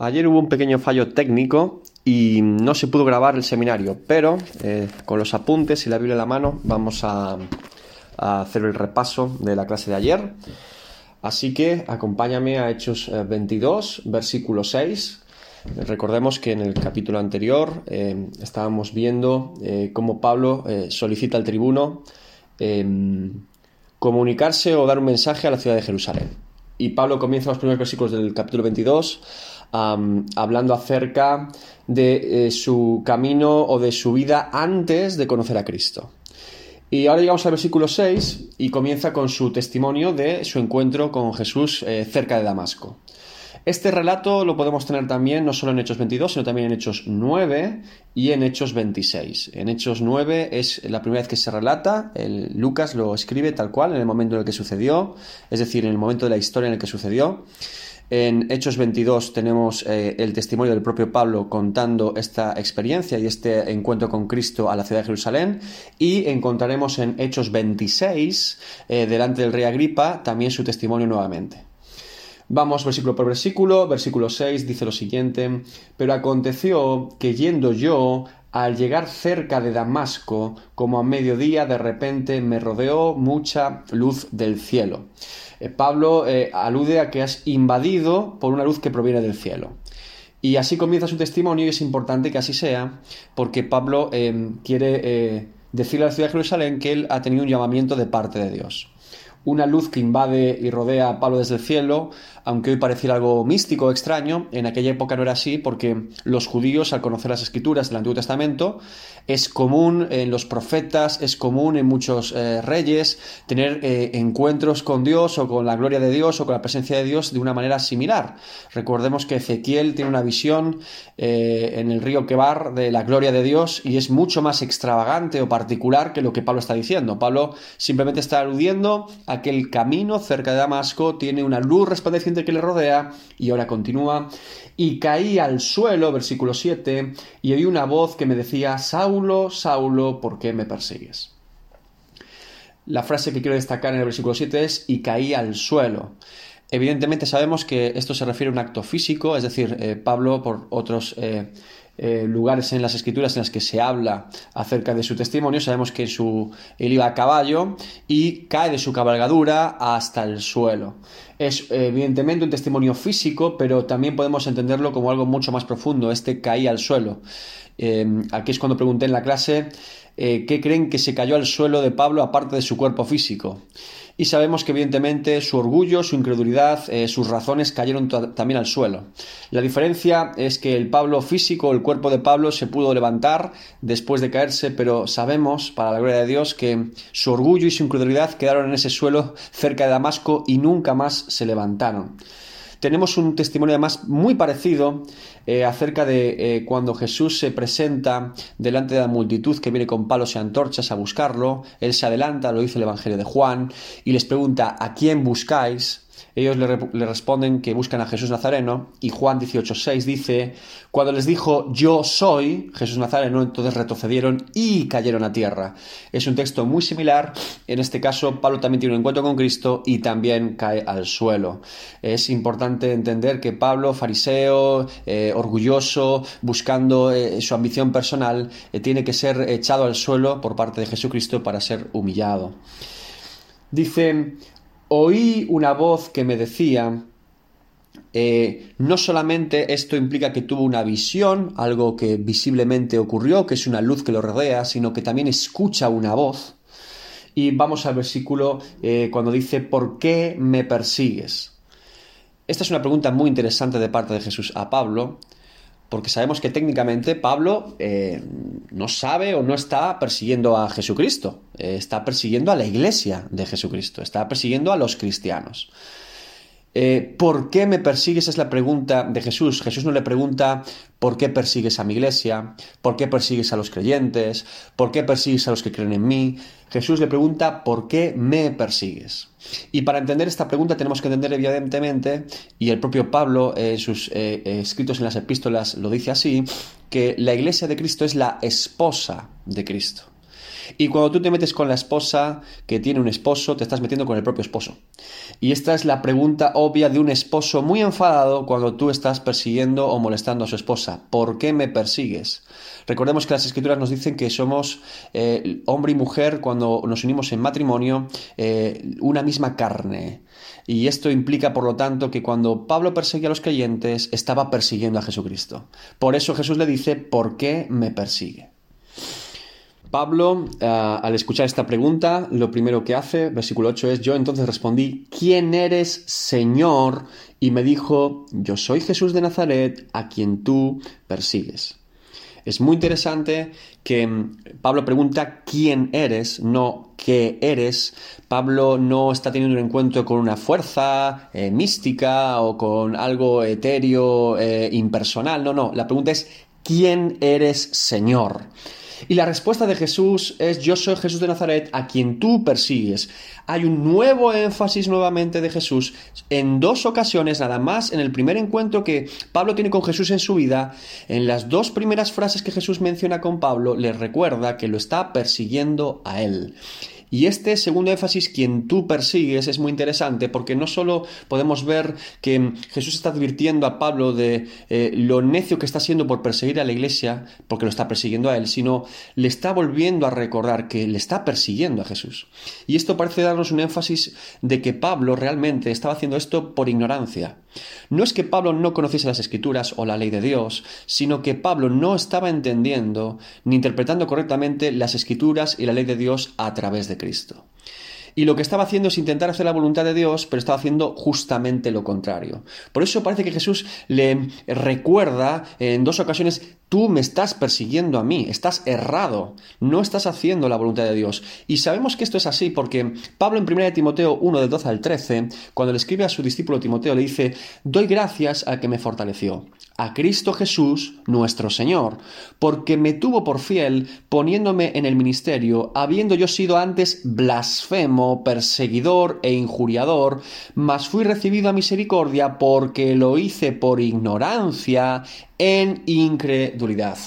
Ayer hubo un pequeño fallo técnico y no se pudo grabar el seminario, pero eh, con los apuntes y la Biblia en la mano vamos a, hacer el repaso de la clase de ayer. Así que acompáñame a Hechos 22, eh, versículo 6. Recordemos que en el capítulo anterior eh, estábamos viendo cómo Pablo solicita al tribuno comunicarse o dar un mensaje a la ciudad de Jerusalén. Y Pablo comienza los primeros versículos del capítulo 22 hablando acerca de eh, su camino o de su vida antes de conocer a Cristo. Y ahora llegamos al versículo 6 y comienza con su testimonio de su encuentro con Jesús eh, cerca de Damasco. Este relato lo podemos tener también no solo en Hechos 22, sino también en Hechos 9 y en Hechos 26. En Hechos 9 es la primera vez que se relata, el, Lucas lo escribe tal cual, en el momento en el que sucedió, es decir, en el momento de la historia en el que sucedió. En Hechos 22 tenemos eh, el testimonio del propio Pablo contando esta experiencia y este encuentro con Cristo a la ciudad de Jerusalén. Y encontraremos en Hechos 26, eh, delante del rey Agripa, también su testimonio nuevamente. Vamos versículo por versículo. Versículo 6 dice lo siguiente, pero aconteció que yendo yo al llegar cerca de Damasco, como a mediodía, de repente me rodeó mucha luz del cielo. Eh, Pablo eh, alude a que has invadido por una luz que proviene del cielo. Y así comienza su testimonio y es importante que así sea, porque Pablo eh, quiere decirle a la ciudad de Jerusalén que él ha tenido un llamamiento de parte de Dios una luz que invade y rodea a Pablo desde el cielo, aunque hoy pareciera algo místico o extraño, en aquella época no era así porque los judíos, al conocer las escrituras del Antiguo Testamento, es común en los profetas, es común en muchos eh, reyes tener eh, encuentros con Dios o con la gloria de Dios o con la presencia de Dios de una manera similar. Recordemos que Ezequiel tiene una visión eh, en el río Quebar de la gloria de Dios y es mucho más extravagante o particular que lo que Pablo está diciendo. Pablo simplemente está aludiendo aquel camino cerca de Damasco tiene una luz resplandeciente que le rodea y ahora continúa y caí al suelo, versículo 7, y oí una voz que me decía, Saulo, Saulo, ¿por qué me persigues? La frase que quiero destacar en el versículo 7 es, y caí al suelo. Evidentemente sabemos que esto se refiere a un acto físico, es decir, eh, Pablo por otros eh, eh, lugares en las escrituras en las que se habla acerca de su testimonio, sabemos que él iba a caballo y cae de su cabalgadura hasta el suelo. Es evidentemente un testimonio físico, pero también podemos entenderlo como algo mucho más profundo, este caía al suelo. Eh, aquí es cuando pregunté en la clase eh, qué creen que se cayó al suelo de Pablo aparte de su cuerpo físico y sabemos que evidentemente su orgullo, su incredulidad, eh, sus razones cayeron también al suelo. La diferencia es que el Pablo físico, el cuerpo de Pablo se pudo levantar después de caerse, pero sabemos, para la gloria de Dios, que su orgullo y su incredulidad quedaron en ese suelo cerca de Damasco y nunca más se levantaron. Tenemos un testimonio además muy parecido eh, acerca de eh, cuando Jesús se presenta delante de la multitud que viene con palos y antorchas a buscarlo. Él se adelanta, lo dice el Evangelio de Juan, y les pregunta, ¿a quién buscáis? Ellos le, responden que buscan a Jesús Nazareno y Juan 18.6 dice, cuando les dijo yo soy Jesús Nazareno, entonces retrocedieron y cayeron a tierra. Es un texto muy similar, en este caso Pablo también tiene un encuentro con Cristo y también cae al suelo. Es importante entender que Pablo, fariseo, eh, orgulloso, buscando eh, su ambición personal, eh, tiene que ser echado al suelo por parte de Jesucristo para ser humillado. Dice, oí una voz que me decía, eh, no solamente esto implica que tuvo una visión, algo que visiblemente ocurrió, que es una luz que lo rodea, sino que también escucha una voz. Y vamos al versículo eh, cuando dice, ¿por qué me persigues? Esta es una pregunta muy interesante de parte de Jesús a Pablo, porque sabemos que técnicamente Pablo eh, no sabe o no está persiguiendo a Jesucristo, eh, está persiguiendo a la iglesia de Jesucristo, está persiguiendo a los cristianos. Eh, ¿Por qué me persigues? Es la pregunta de Jesús. Jesús no le pregunta ¿por qué persigues a mi iglesia? ¿Por qué persigues a los creyentes? ¿Por qué persigues a los que creen en mí? Jesús le pregunta ¿por qué me persigues? Y para entender esta pregunta tenemos que entender evidentemente, y el propio Pablo en eh, sus eh, escritos en las epístolas lo dice así, que la iglesia de Cristo es la esposa de Cristo. Y cuando tú te metes con la esposa que tiene un esposo, te estás metiendo con el propio esposo. Y esta es la pregunta obvia de un esposo muy enfadado cuando tú estás persiguiendo o molestando a su esposa. ¿Por qué me persigues? Recordemos que las escrituras nos dicen que somos eh, hombre y mujer cuando nos unimos en matrimonio, eh, una misma carne. Y esto implica, por lo tanto, que cuando Pablo perseguía a los creyentes, estaba persiguiendo a Jesucristo. Por eso Jesús le dice, ¿por qué me persigue? Pablo, eh, al escuchar esta pregunta, lo primero que hace, versículo 8 es, yo entonces respondí, ¿quién eres, Señor? Y me dijo, yo soy Jesús de Nazaret, a quien tú persigues. Es muy interesante que mm, Pablo pregunta quién eres, no qué eres. Pablo no está teniendo un encuentro con una fuerza eh, mística o con algo etéreo, eh, impersonal. No, no. La pregunta es ¿quién eres, Señor? Y la respuesta de Jesús es yo soy Jesús de Nazaret a quien tú persigues. Hay un nuevo énfasis nuevamente de Jesús en dos ocasiones, nada más en el primer encuentro que Pablo tiene con Jesús en su vida, en las dos primeras frases que Jesús menciona con Pablo, le recuerda que lo está persiguiendo a él. Y este segundo énfasis, quien tú persigues, es muy interesante porque no solo podemos ver que Jesús está advirtiendo a Pablo de eh, lo necio que está siendo por perseguir a la iglesia, porque lo está persiguiendo a él, sino le está volviendo a recordar que le está persiguiendo a Jesús. Y esto parece darnos un énfasis de que Pablo realmente estaba haciendo esto por ignorancia. No es que Pablo no conociese las escrituras o la ley de Dios, sino que Pablo no estaba entendiendo ni interpretando correctamente las escrituras y la ley de Dios a través de Cristo. Y lo que estaba haciendo es intentar hacer la voluntad de Dios, pero estaba haciendo justamente lo contrario. Por eso parece que Jesús le recuerda en dos ocasiones Tú me estás persiguiendo a mí, estás errado, no estás haciendo la voluntad de Dios. Y sabemos que esto es así porque Pablo en 1 Timoteo 1 del 12 al 13, cuando le escribe a su discípulo Timoteo, le dice, doy gracias al que me fortaleció, a Cristo Jesús nuestro Señor, porque me tuvo por fiel poniéndome en el ministerio, habiendo yo sido antes blasfemo, perseguidor e injuriador, mas fui recibido a misericordia porque lo hice por ignorancia en incredulidad.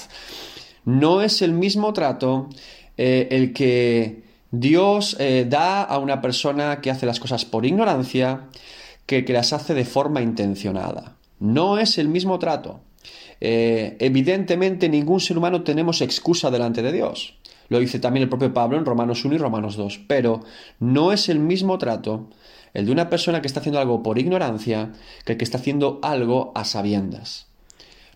No es el mismo trato eh, el que Dios eh, da a una persona que hace las cosas por ignorancia que que las hace de forma intencionada. No es el mismo trato. Eh, evidentemente ningún ser humano tenemos excusa delante de Dios. Lo dice también el propio Pablo en Romanos 1 y Romanos 2. Pero no es el mismo trato el de una persona que está haciendo algo por ignorancia que el que está haciendo algo a sabiendas.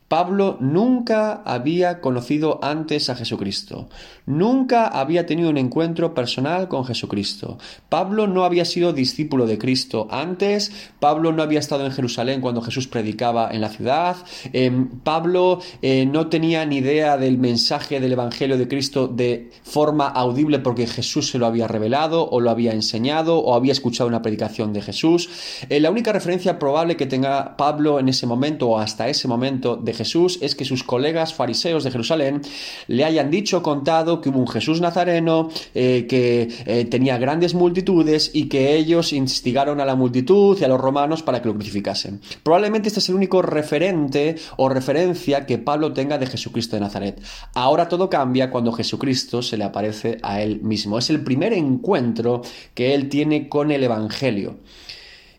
Pablo nunca había conocido antes a Jesucristo, nunca había tenido un encuentro personal con Jesucristo. Pablo no había sido discípulo de Cristo antes, Pablo no había estado en Jerusalén cuando Jesús predicaba en la ciudad, em, Pablo eh, no tenía ni idea del mensaje del Evangelio de Cristo de forma audible porque Jesús se lo había revelado o lo había enseñado o había escuchado una predicación de Jesús. Eh, la única referencia probable que tenga Pablo en ese momento o hasta ese momento de Jesús es que sus colegas fariseos de Jerusalén le hayan dicho, contado que hubo un Jesús nazareno, eh, que eh, tenía grandes multitudes y que ellos instigaron a la multitud y a los romanos para que lo crucificasen. Probablemente este es el único referente o referencia que Pablo tenga de Jesucristo de Nazaret. Ahora todo cambia cuando Jesucristo se le aparece a él mismo. Es el primer encuentro que él tiene con el Evangelio.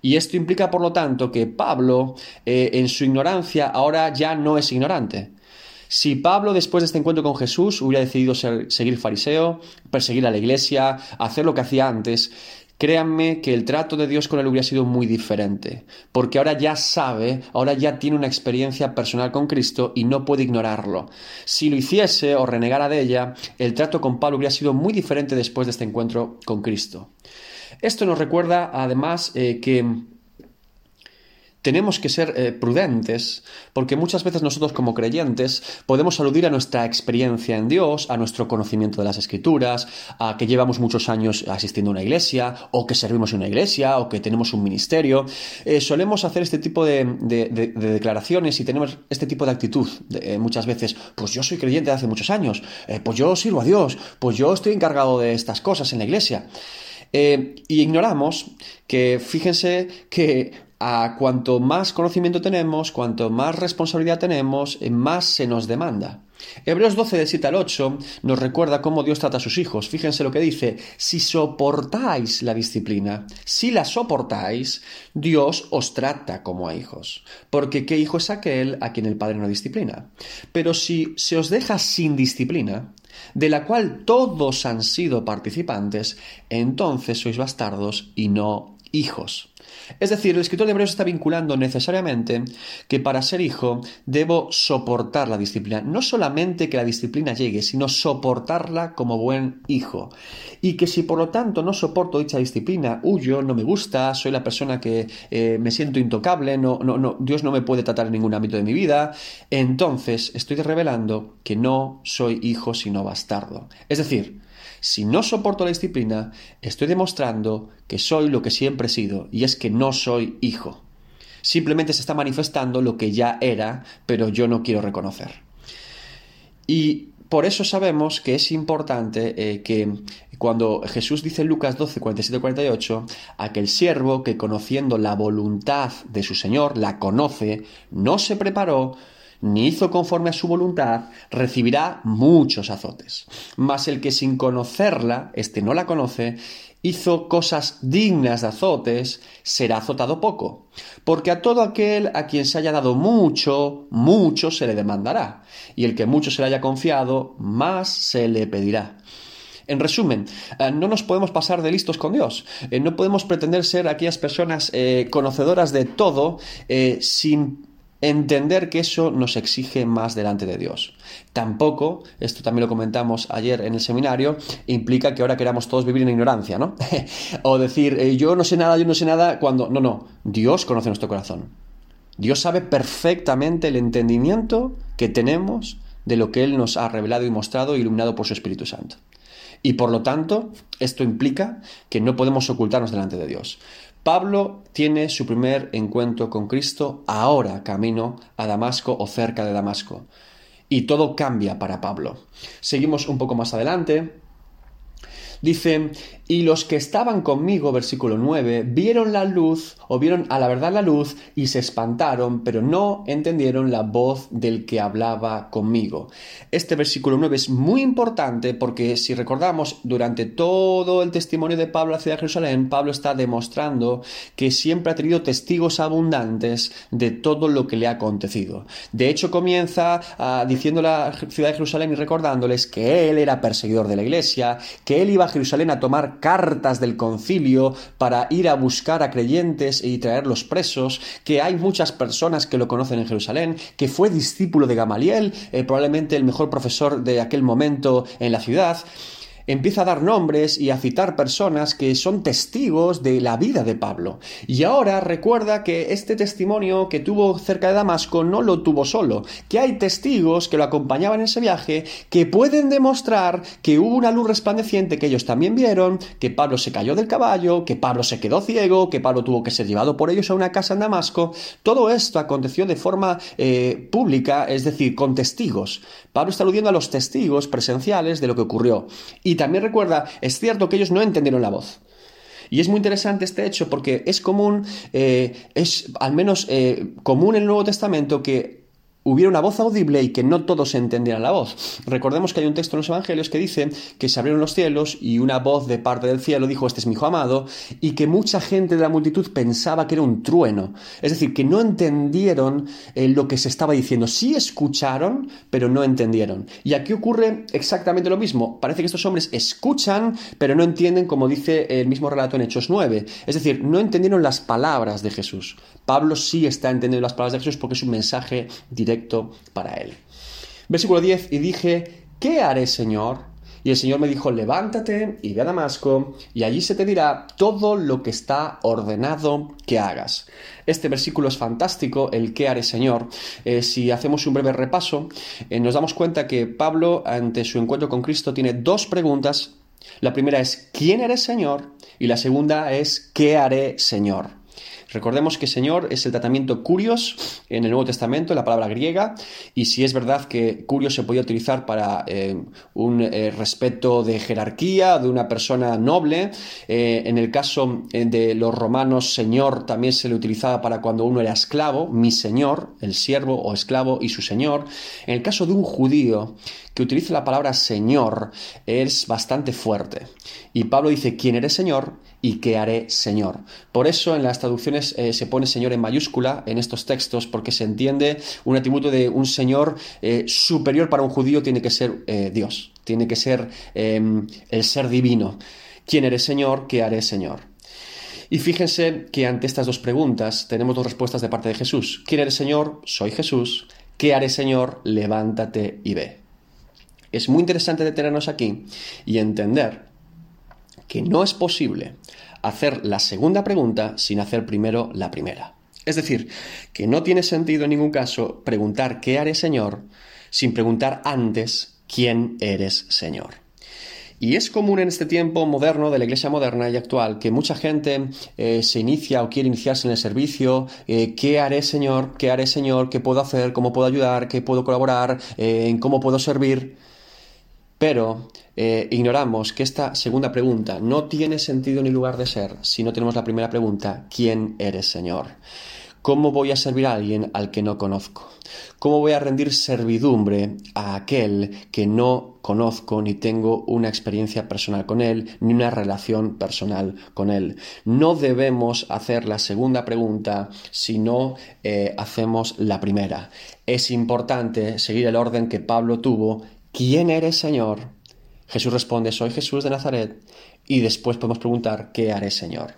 Y esto implica, por lo tanto, que Pablo, eh, en su ignorancia, ahora ya no es ignorante. Si Pablo, después de este encuentro con Jesús, hubiera decidido seguir fariseo, perseguir a la iglesia, hacer lo que hacía antes, Créanme que el trato de Dios con él hubiera sido muy diferente, porque ahora ya sabe, ahora ya tiene una experiencia personal con Cristo y no puede ignorarlo. Si lo hiciese o renegara de ella, el trato con Pablo hubiera sido muy diferente después de este encuentro con Cristo. Esto nos recuerda además eh, que tenemos que ser eh, prudentes porque muchas veces nosotros como creyentes podemos aludir a nuestra experiencia en Dios, a nuestro conocimiento de las escrituras, a que llevamos muchos años asistiendo a una iglesia o que servimos en una iglesia o que tenemos un ministerio. Eh, solemos hacer este tipo de, declaraciones y tenemos este tipo de actitud muchas veces. Pues yo soy creyente de hace muchos años, pues yo sirvo a Dios, pues yo estoy encargado de estas cosas en la iglesia. Eh, y ignoramos que, fíjense, que a cuanto más conocimiento tenemos, cuanto más responsabilidad tenemos, eh, más se nos demanda. Hebreos 12, de 7 al 8, nos recuerda cómo Dios trata a sus hijos. Fíjense lo que dice, si soportáis la disciplina, si la soportáis, Dios os trata como a hijos. Porque ¿qué hijo es aquel a quien el Padre no disciplina? Pero si se os deja sin disciplina, de la cual todos han sido participantes, entonces sois bastardos y no hijos. Es decir, el escritor de Hebreos está vinculando necesariamente que para ser hijo debo soportar la disciplina. No solamente que la disciplina llegue, sino soportarla como buen hijo. Y que si por lo tanto no soporto dicha disciplina, huyo, no me gusta, soy la persona que eh, me siento intocable, no, no, no, Dios no me puede tratar en ningún ámbito de mi vida, entonces estoy revelando que no soy hijo sino bastardo. Es decir, si no soporto la disciplina, estoy demostrando que soy lo que siempre he sido, y es que no soy hijo. Simplemente se está manifestando lo que ya era, pero yo no quiero reconocer. Y por eso sabemos que es importante eh, que cuando Jesús dice en Lucas 12, 47, 48, aquel siervo que conociendo la voluntad de su Señor, la conoce, no se preparó, ni hizo conforme a su voluntad, recibirá muchos azotes. Mas el que sin conocerla, este no la conoce, hizo cosas dignas de azotes, será azotado poco. Porque a todo aquel a quien se haya dado mucho, mucho se le demandará, y el que mucho se le haya confiado, más se le pedirá. En resumen, eh, no nos podemos pasar de listos con Dios. Eh, no podemos pretender ser aquellas personas eh, conocedoras de todo sin entender que eso nos exige más delante de Dios. Tampoco, esto también lo comentamos ayer en el seminario, implica que ahora queramos todos vivir en ignorancia, ¿no? o decir, eh, yo no sé nada, yo no sé nada, cuando... No, no, Dios conoce nuestro corazón. Dios sabe perfectamente el entendimiento que tenemos de lo que Él nos ha revelado y mostrado, iluminado por su Espíritu Santo. Y por lo tanto, esto implica que no podemos ocultarnos delante de Dios. Pablo tiene su primer encuentro con Cristo ahora camino a Damasco o cerca de Damasco. Y todo cambia para Pablo. Seguimos un poco más adelante. Dice, y los que estaban conmigo, versículo 9, vieron la luz o vieron a la verdad la luz y se espantaron, pero no entendieron la voz del que hablaba conmigo. Este versículo 9 es muy importante porque si recordamos, durante todo el testimonio de Pablo a la ciudad de Jerusalén, Pablo está demostrando que siempre ha tenido testigos abundantes de todo lo que le ha acontecido. De hecho, comienza ah, diciendo a la ciudad de Jerusalén y recordándoles que él era perseguidor de la iglesia, que él iba a Jerusalén a tomar cartas del concilio para ir a buscar a creyentes y traerlos presos, que hay muchas personas que lo conocen en Jerusalén, que fue discípulo de Gamaliel, eh, probablemente el mejor profesor de aquel momento en la ciudad empieza a dar nombres y a citar personas que son testigos de la vida de Pablo. Y ahora recuerda que este testimonio que tuvo cerca de Damasco no lo tuvo solo, que hay testigos que lo acompañaban en ese viaje que pueden demostrar que hubo una luz resplandeciente que ellos también vieron, que Pablo se cayó del caballo, que Pablo se quedó ciego, que Pablo tuvo que ser llevado por ellos a una casa en Damasco. Todo esto aconteció de forma eh, pública, es decir, con testigos. Pablo está aludiendo a los testigos presenciales de lo que ocurrió. Y también recuerda, es cierto que ellos no entendieron la voz. Y es muy interesante este hecho porque es común, eh, es al menos eh, común en el Nuevo Testamento que hubiera una voz audible y que no todos entendieran la voz. Recordemos que hay un texto en los Evangelios que dice que se abrieron los cielos y una voz de parte del cielo dijo, este es mi hijo amado, y que mucha gente de la multitud pensaba que era un trueno. Es decir, que no entendieron eh, lo que se estaba diciendo. Sí escucharon, pero no entendieron. Y aquí ocurre exactamente lo mismo. Parece que estos hombres escuchan, pero no entienden, como dice el mismo relato en Hechos 9. Es decir, no entendieron las palabras de Jesús. Pablo sí está entendiendo las palabras de Jesús porque es un mensaje directo para él. Versículo 10, y dije, ¿qué haré, Señor? Y el Señor me dijo, levántate y ve a Damasco, y allí se te dirá todo lo que está ordenado que hagas. Este versículo es fantástico, el qué haré, Señor. Eh, si hacemos un breve repaso, eh, nos damos cuenta que Pablo, ante su encuentro con Cristo, tiene dos preguntas. La primera es, ¿quién eres, Señor? Y la segunda es, ¿qué haré, Señor? Recordemos que Señor es el tratamiento curios en el Nuevo Testamento, la palabra griega, y si es verdad que curios se podía utilizar para eh, un eh, respeto de jerarquía, de una persona noble, eh, en el caso de los romanos, Señor también se le utilizaba para cuando uno era esclavo, mi Señor, el siervo o esclavo y su Señor. En el caso de un judío, que utilice la palabra Señor es bastante fuerte. Y Pablo dice, ¿quién eres Señor? y qué haré Señor. Por eso en las traducciones eh, se pone Señor en mayúscula en estos textos, porque se entiende un atributo de un Señor eh, superior para un judío tiene que ser eh, Dios, tiene que ser em, el ser divino. ¿Quién eres Señor? ¿Qué haré Señor? Y fíjense que ante estas dos preguntas tenemos dos respuestas de parte de Jesús. ¿Quién eres Señor? Soy Jesús. ¿Qué haré Señor? Levántate y ve. Es muy interesante detenernos aquí y entender que no es posible hacer la segunda pregunta sin hacer primero la primera. Es decir, que no tiene sentido en ningún caso preguntar ¿qué haré Señor? sin preguntar antes ¿quién eres Señor? Y es común en este tiempo moderno de la iglesia moderna y actual que mucha gente eh, se inicia o quiere iniciarse en el servicio, eh, ¿qué haré Señor? ¿Qué haré Señor? ¿Qué puedo hacer? ¿Cómo puedo ayudar? ¿Qué puedo colaborar? Eh, ¿En cómo puedo servir? Pero eh, ignoramos que esta segunda pregunta no tiene sentido ni lugar de ser si no tenemos la primera pregunta, ¿quién eres Señor? ¿Cómo voy a servir a alguien al que no conozco? ¿Cómo voy a rendir servidumbre a aquel que no conozco ni tengo una experiencia personal con él, ni una relación personal con él? No debemos hacer la segunda pregunta si no eh, hacemos la primera. Es importante seguir el orden que Pablo tuvo ¿quién eres Señor? Jesús responde, soy Jesús de Nazaret. Y después podemos preguntar, ¿qué haré Señor?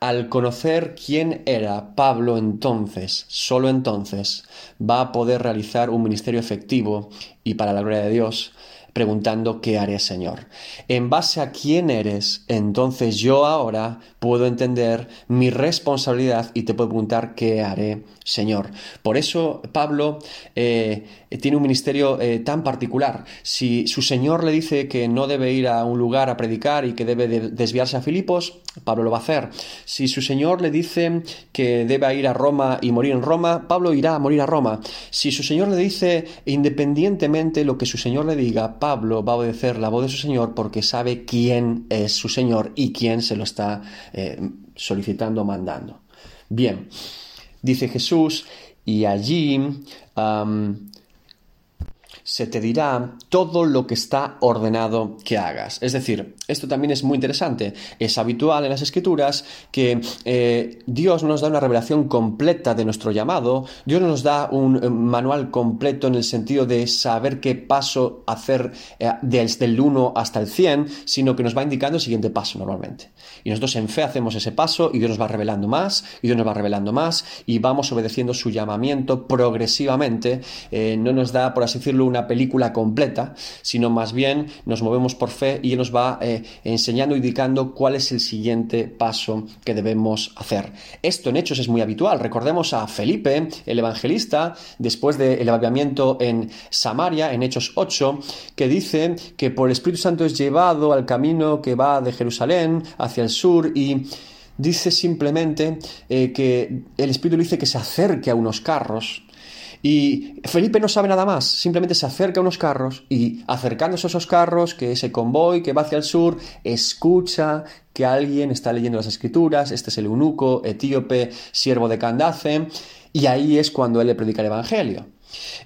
Al conocer quién era Pablo entonces, solo entonces, va a poder realizar un ministerio efectivo y para la gloria de Dios, preguntando qué haré Señor. En base a quién eres, entonces yo ahora puedo entender mi responsabilidad y te puedo preguntar qué haré Señor. Por eso Pablo eh, tiene un ministerio eh, tan particular. Si su Señor le dice que no debe ir a un lugar a predicar y que debe desviarse a Filipos, Pablo lo va a hacer. Si su Señor le dice que debe ir a Roma y morir en Roma, Pablo irá a morir a Roma. Si su Señor le dice, independientemente lo que su Señor le diga, Pablo va a obedecer la voz de su Señor porque sabe quién es su Señor y quién se lo está eh, solicitando, mandando. Bien dice Jesús, y allí se te dirá todo lo que está ordenado que hagas. Es decir, esto también es muy interesante. Es habitual en las escrituras que eh, Dios nos da una revelación completa de nuestro llamado, Dios nos da un eh, manual completo en el sentido de saber qué paso hacer eh, desde el 1 hasta el 100, sino que nos va indicando el siguiente paso normalmente. Y nosotros en fe hacemos ese paso y Dios nos va revelando más, y Dios nos va revelando más, y vamos obedeciendo su llamamiento progresivamente. no nos da, por así decirlo, una película completa, sino más bien nos movemos por fe y Él nos va eh, enseñando, indicando cuál es el siguiente paso que debemos hacer. Esto en hechos es muy habitual. Recordemos a Felipe, el evangelista, después del avivamiento en Samaria, en Hechos 8, que dice que por el Espíritu Santo es llevado al camino que va de Jerusalén hacia el sur y dice simplemente eh, que el Espíritu dice que se acerque a unos carros y Felipe no sabe nada más, simplemente se acerca a unos carros y acercándose a esos carros, que ese convoy que va hacia el sur, escucha que alguien está leyendo las escrituras, este es el eunuco etíope, siervo de Candace, y ahí es cuando él le predica el Evangelio.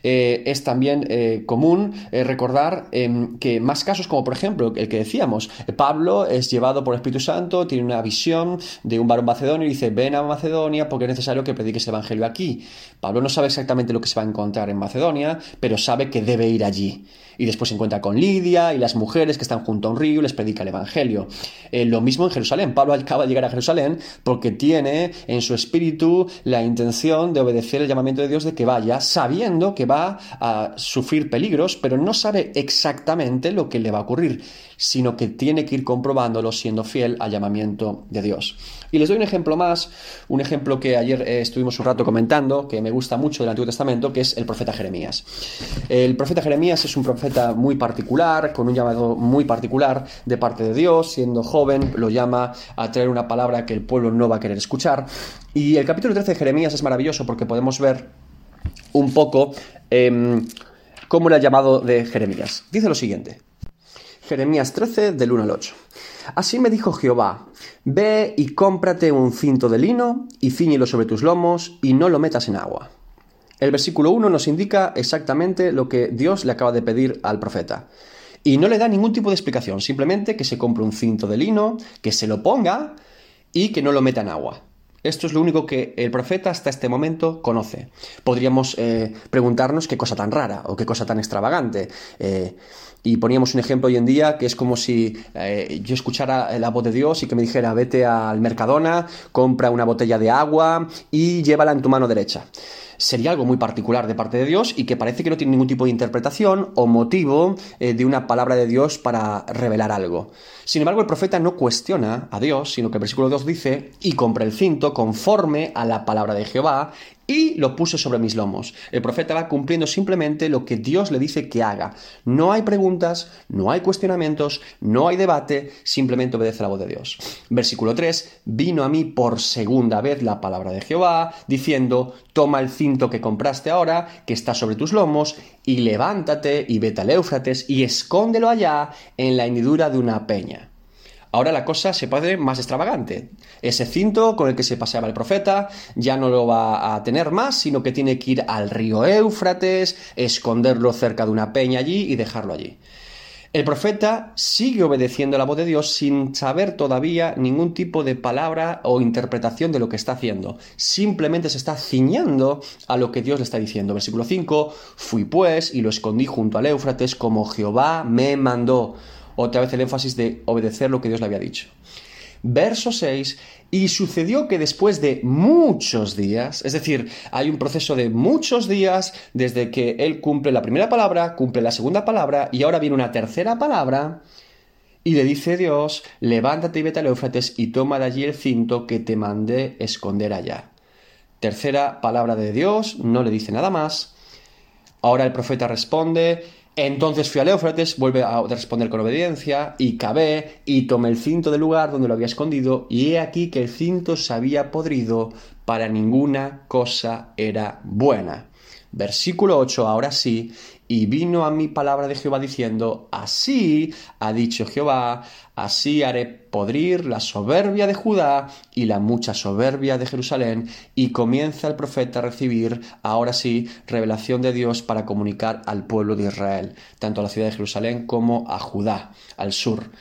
Eh, es también eh, común eh, recordar em, que más casos, como por ejemplo el que decíamos, Pablo es llevado por el Espíritu Santo, tiene una visión de un varón macedonio y dice, ven a Macedonia porque es necesario que prediques el Evangelio aquí. Pablo no sabe exactamente lo que se va a encontrar en Macedonia, pero sabe que debe ir allí y después se encuentra con Lidia y las mujeres que están junto a un río y les predica el Evangelio. Eh, lo mismo en Jerusalén. Pablo acaba de llegar a Jerusalén porque tiene en su espíritu la intención de obedecer el llamamiento de Dios de que vaya, sabiendo sabiendo que va a sufrir peligros, pero no sabe exactamente lo que le va a ocurrir, sino que tiene que ir comprobándolo siendo fiel al llamamiento de Dios. Y les doy un ejemplo más, un ejemplo que ayer eh, estuvimos un rato comentando, que me gusta mucho del Antiguo Testamento, que es el profeta Jeremías. El profeta Jeremías es un profeta muy particular, con un llamado muy particular de parte de Dios, siendo joven, lo llama a traer una palabra que el pueblo no va a querer escuchar. Y el capítulo 13 de Jeremías es maravilloso porque podemos ver un poco em, cómo era el llamado de Jeremías. Dice lo siguiente. Jeremías 13 del 1 al 8. Así me dijo Jehová, ve y cómprate un cinto de lino y ciñelo sobre tus lomos y no lo metas en agua. El versículo 1 nos indica exactamente lo que Dios le acaba de pedir al profeta. Y no le da ningún tipo de explicación, simplemente que se compre un cinto de lino, que se lo ponga y que no lo meta en agua. Esto es lo único que el profeta hasta este momento conoce. Podríamos eh, preguntarnos qué cosa tan rara o qué cosa tan extravagante. Eh, y poníamos un ejemplo hoy en día que es como si eh, yo escuchara la voz de Dios y que me dijera vete al Mercadona, compra una botella de agua y llévala en tu mano derecha sería algo muy particular de parte de Dios y que parece que no tiene ningún tipo de interpretación o motivo eh, de una palabra de Dios para revelar algo. Sin embargo, el profeta no cuestiona a Dios, sino que el versículo 2 dice, y compré el cinto conforme a la palabra de Jehová, y lo puse sobre mis lomos. El profeta va cumpliendo simplemente lo que Dios le dice que haga. No hay preguntas, no hay cuestionamientos, no hay debate, simplemente obedece la voz de Dios. Versículo 3, vino a mí por segunda vez la palabra de Jehová, diciendo, toma el cinto que compraste ahora, que está sobre tus lomos, y levántate y vete al Éufrates y escóndelo allá en la hendidura de una peña. Ahora la cosa se puede más extravagante. Ese cinto con el que se paseaba el profeta ya no lo va a tener más, sino que tiene que ir al río Éufrates, esconderlo cerca de una peña allí y dejarlo allí. El profeta sigue obedeciendo la voz de Dios sin saber todavía ningún tipo de palabra o interpretación de lo que está haciendo. Simplemente se está ciñendo a lo que Dios le está diciendo. Versículo 5, fui pues y lo escondí junto al Éufrates como Jehová me mandó otra vez el énfasis de obedecer lo que Dios le había dicho. Verso 6, y sucedió que después de muchos días, es decir, hay un proceso de muchos días desde que él cumple la primera palabra, cumple la segunda palabra y ahora viene una tercera palabra y le dice Dios, levántate y vete al Éufrates y toma de allí el cinto que te mandé esconder allá. Tercera palabra de Dios, no le dice nada más. Ahora el profeta responde, entonces fui a Éufrates, vuelve a responder con obediencia, y cabé, y tomé el cinto del lugar donde lo había escondido, y he aquí que el cinto se había podrido, para ninguna cosa era buena. Versículo 8, ahora sí, y vino a mí palabra de Jehová diciendo, así ha dicho Jehová, así haré podrir la soberbia de Judá y la mucha soberbia de Jerusalén, y comienza el profeta a recibir, ahora sí, revelación de Dios para comunicar al pueblo de Israel, tanto a la ciudad de Jerusalén como a Judá, al sur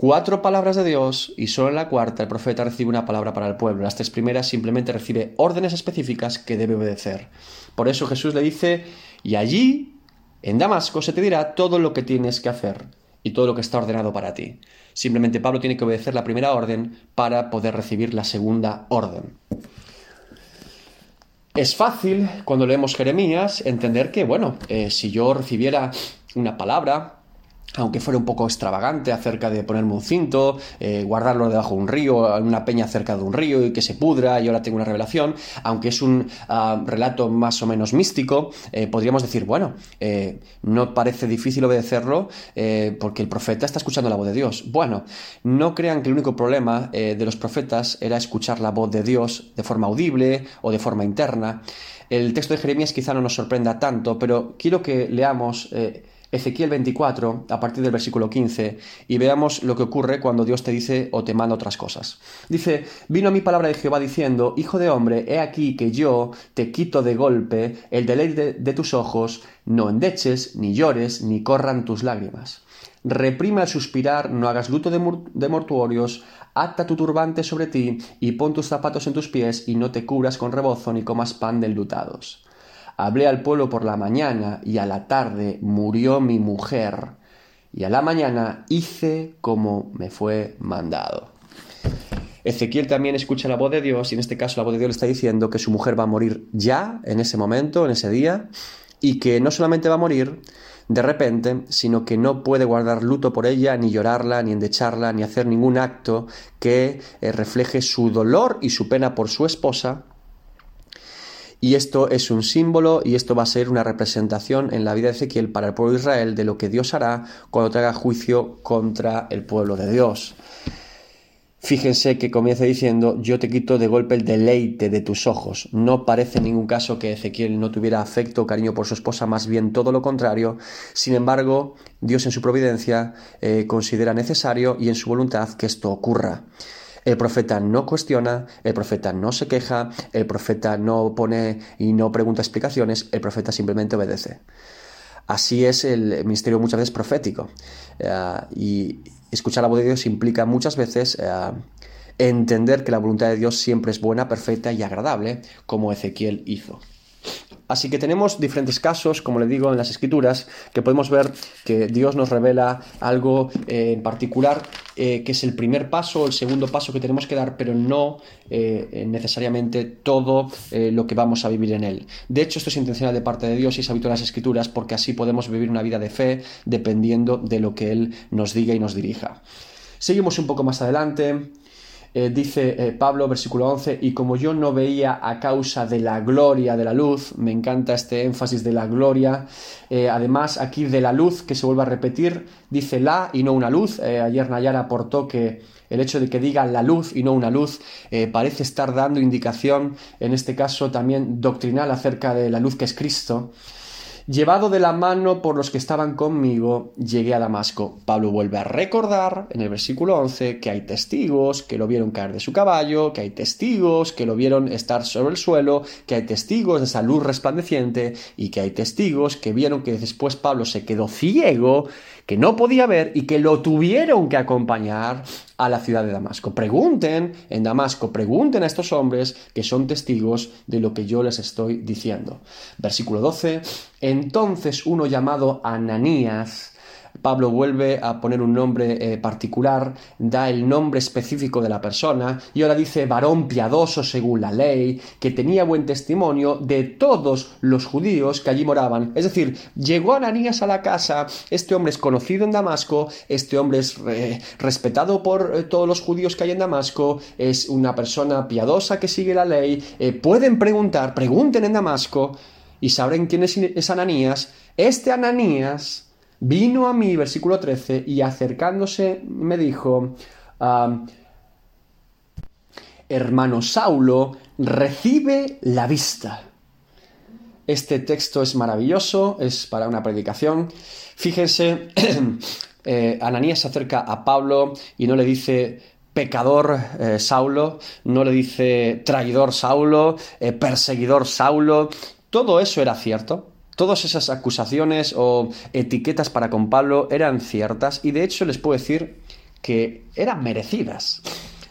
cuatro palabras de Dios y solo en la cuarta el profeta recibe una palabra para el pueblo. Las tres primeras simplemente recibe órdenes específicas que debe obedecer. Por eso Jesús le dice, y allí, en Damasco, se te dirá todo lo que tienes que hacer y todo lo que está ordenado para ti. Simplemente Pablo tiene que obedecer la primera orden para poder recibir la segunda orden. Es fácil, cuando leemos Jeremías, entender que, bueno, eh, si yo recibiera una palabra aunque fuera un poco extravagante acerca de ponerme un cinto, eh, guardarlo debajo de un río, en una peña cerca de un río y que se pudra y ahora tengo una revelación, aunque es un ah, relato más o menos místico, eh, podríamos decir, bueno, eh, no parece difícil obedecerlo porque el profeta está escuchando la voz de Dios. Bueno, no crean que el único problema de los profetas era escuchar la voz de Dios de forma audible o de forma interna. El texto de Jeremías quizá no nos sorprenda tanto, pero quiero que leamos Ezequiel 24, a partir del versículo 15, y veamos lo que ocurre cuando Dios te dice o te manda otras cosas. Dice, vino mi palabra de Jehová diciendo, Hijo de hombre, he aquí que yo te quito de golpe el deleite de, tus ojos, no endeches, ni llores, ni corran tus lágrimas. Reprima el suspirar, no hagas luto de, mortuorios, ata tu turbante sobre ti, y pon tus zapatos en tus pies, y no te cubras con rebozo, ni comas pan de lutados. Hablé al pueblo por la mañana y a la tarde murió mi mujer y a la mañana hice como me fue mandado. Ezequiel también escucha la voz de Dios y en este caso la voz de Dios le está diciendo que su mujer va a morir ya, en ese momento, en ese día, y que no solamente va a morir de repente, sino que no puede guardar luto por ella, ni llorarla, ni endecharla, ni hacer ningún acto que eh, refleje su dolor y su pena por su esposa, y esto es un símbolo y esto va a ser una representación en la vida de Ezequiel para el pueblo de Israel de lo que Dios hará cuando traiga juicio contra el pueblo de Dios. Fíjense que comienza diciendo, yo te quito de golpe el deleite de tus ojos. No parece en ningún caso que Ezequiel no tuviera afecto o cariño por su esposa, más bien todo lo contrario. Sin embargo, Dios en su providencia eh, considera necesario y en su voluntad que esto ocurra. El profeta no cuestiona, el profeta no se queja, el profeta no pone y no pregunta explicaciones, el profeta simplemente obedece. Así es el ministerio muchas veces profético. Eh, y escuchar la voz de Dios implica muchas veces eh, entender que la voluntad de Dios siempre es buena, perfecta y agradable, como Ezequiel hizo. Así que tenemos diferentes casos, como le digo, en las escrituras, que podemos ver que Dios nos revela algo eh, en particular, eh, que es el primer paso, el segundo paso que tenemos que dar, pero no eh, necesariamente todo lo que vamos a vivir en él. De hecho, esto es intencional de parte de Dios y es habitual en las escrituras porque así podemos vivir una vida de fe dependiendo de lo que Él nos diga y nos dirija. Seguimos un poco más adelante. Eh, dice eh, Pablo, versículo 11, y como yo no veía a causa de la gloria de la luz, me encanta este énfasis de la gloria, eh, además aquí de la luz, que se vuelve a repetir, dice la y no una luz, ayer Nayara aportó que el hecho de que diga la luz y no una luz parece estar dando indicación, en este caso también doctrinal acerca de la luz que es Cristo. Llevado de la mano por los que estaban conmigo, llegué a Damasco. Pablo vuelve a recordar en el versículo 11 que hay testigos que lo vieron caer de su caballo, que hay testigos que lo vieron estar sobre el suelo, que hay testigos de esa luz resplandeciente y que hay testigos que vieron que después Pablo se quedó ciego, que no podía ver y que lo tuvieron que acompañar a la ciudad de Damasco. Pregunten en Damasco, pregunten a estos hombres que son testigos de lo que yo les estoy diciendo. Versículo 12. Entonces uno llamado Ananías, Pablo vuelve a poner un nombre eh, particular, da el nombre específico de la persona y ahora dice varón piadoso según la ley, que tenía buen testimonio de todos los judíos que allí moraban. Es decir, llegó Ananías a la casa, este hombre es conocido en Damasco, este hombre es eh, respetado por eh, todos los judíos que hay en Damasco, es una persona piadosa que sigue la ley, pueden preguntar, pregunten en Damasco y sabrán quién es, es Ananías. Este Ananías Vino a mí, versículo 13, y acercándose me dijo, hermano Saulo, recibe la vista. Este texto es maravilloso, es para una predicación. Fíjense, eh, Ananías se acerca a Pablo y no le dice pecador eh, Saulo, no le dice traidor Saulo, eh, perseguidor Saulo. Todo eso era cierto, Todas esas acusaciones o etiquetas para con Pablo eran ciertas y de hecho les puedo decir que eran merecidas.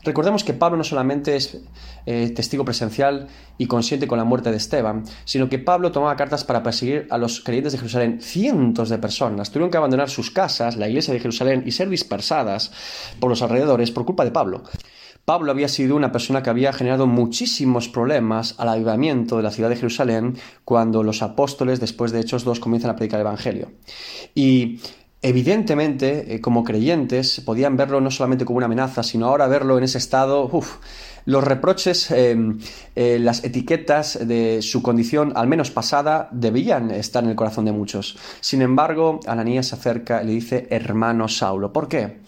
Recordemos que Pablo no solamente es eh, testigo presencial y consciente con la muerte de Esteban, sino que Pablo tomaba cartas para perseguir a los creyentes de Jerusalén. Cientos de personas tuvieron que abandonar sus casas, la iglesia de Jerusalén, y ser dispersadas por los alrededores por culpa de Pablo. Pablo había sido una persona que había generado muchísimos problemas al avivamiento de la ciudad de Jerusalén cuando los apóstoles, después de Hechos 2, comienzan a predicar el Evangelio. Y evidentemente, eh, como creyentes, podían verlo no solamente como una amenaza, sino ahora verlo en ese estado, los reproches, em, eh, las etiquetas de su condición, al menos pasada, debían estar en el corazón de muchos. Sin embargo, Ananías se acerca y le dice, hermano Saulo. ¿Por qué?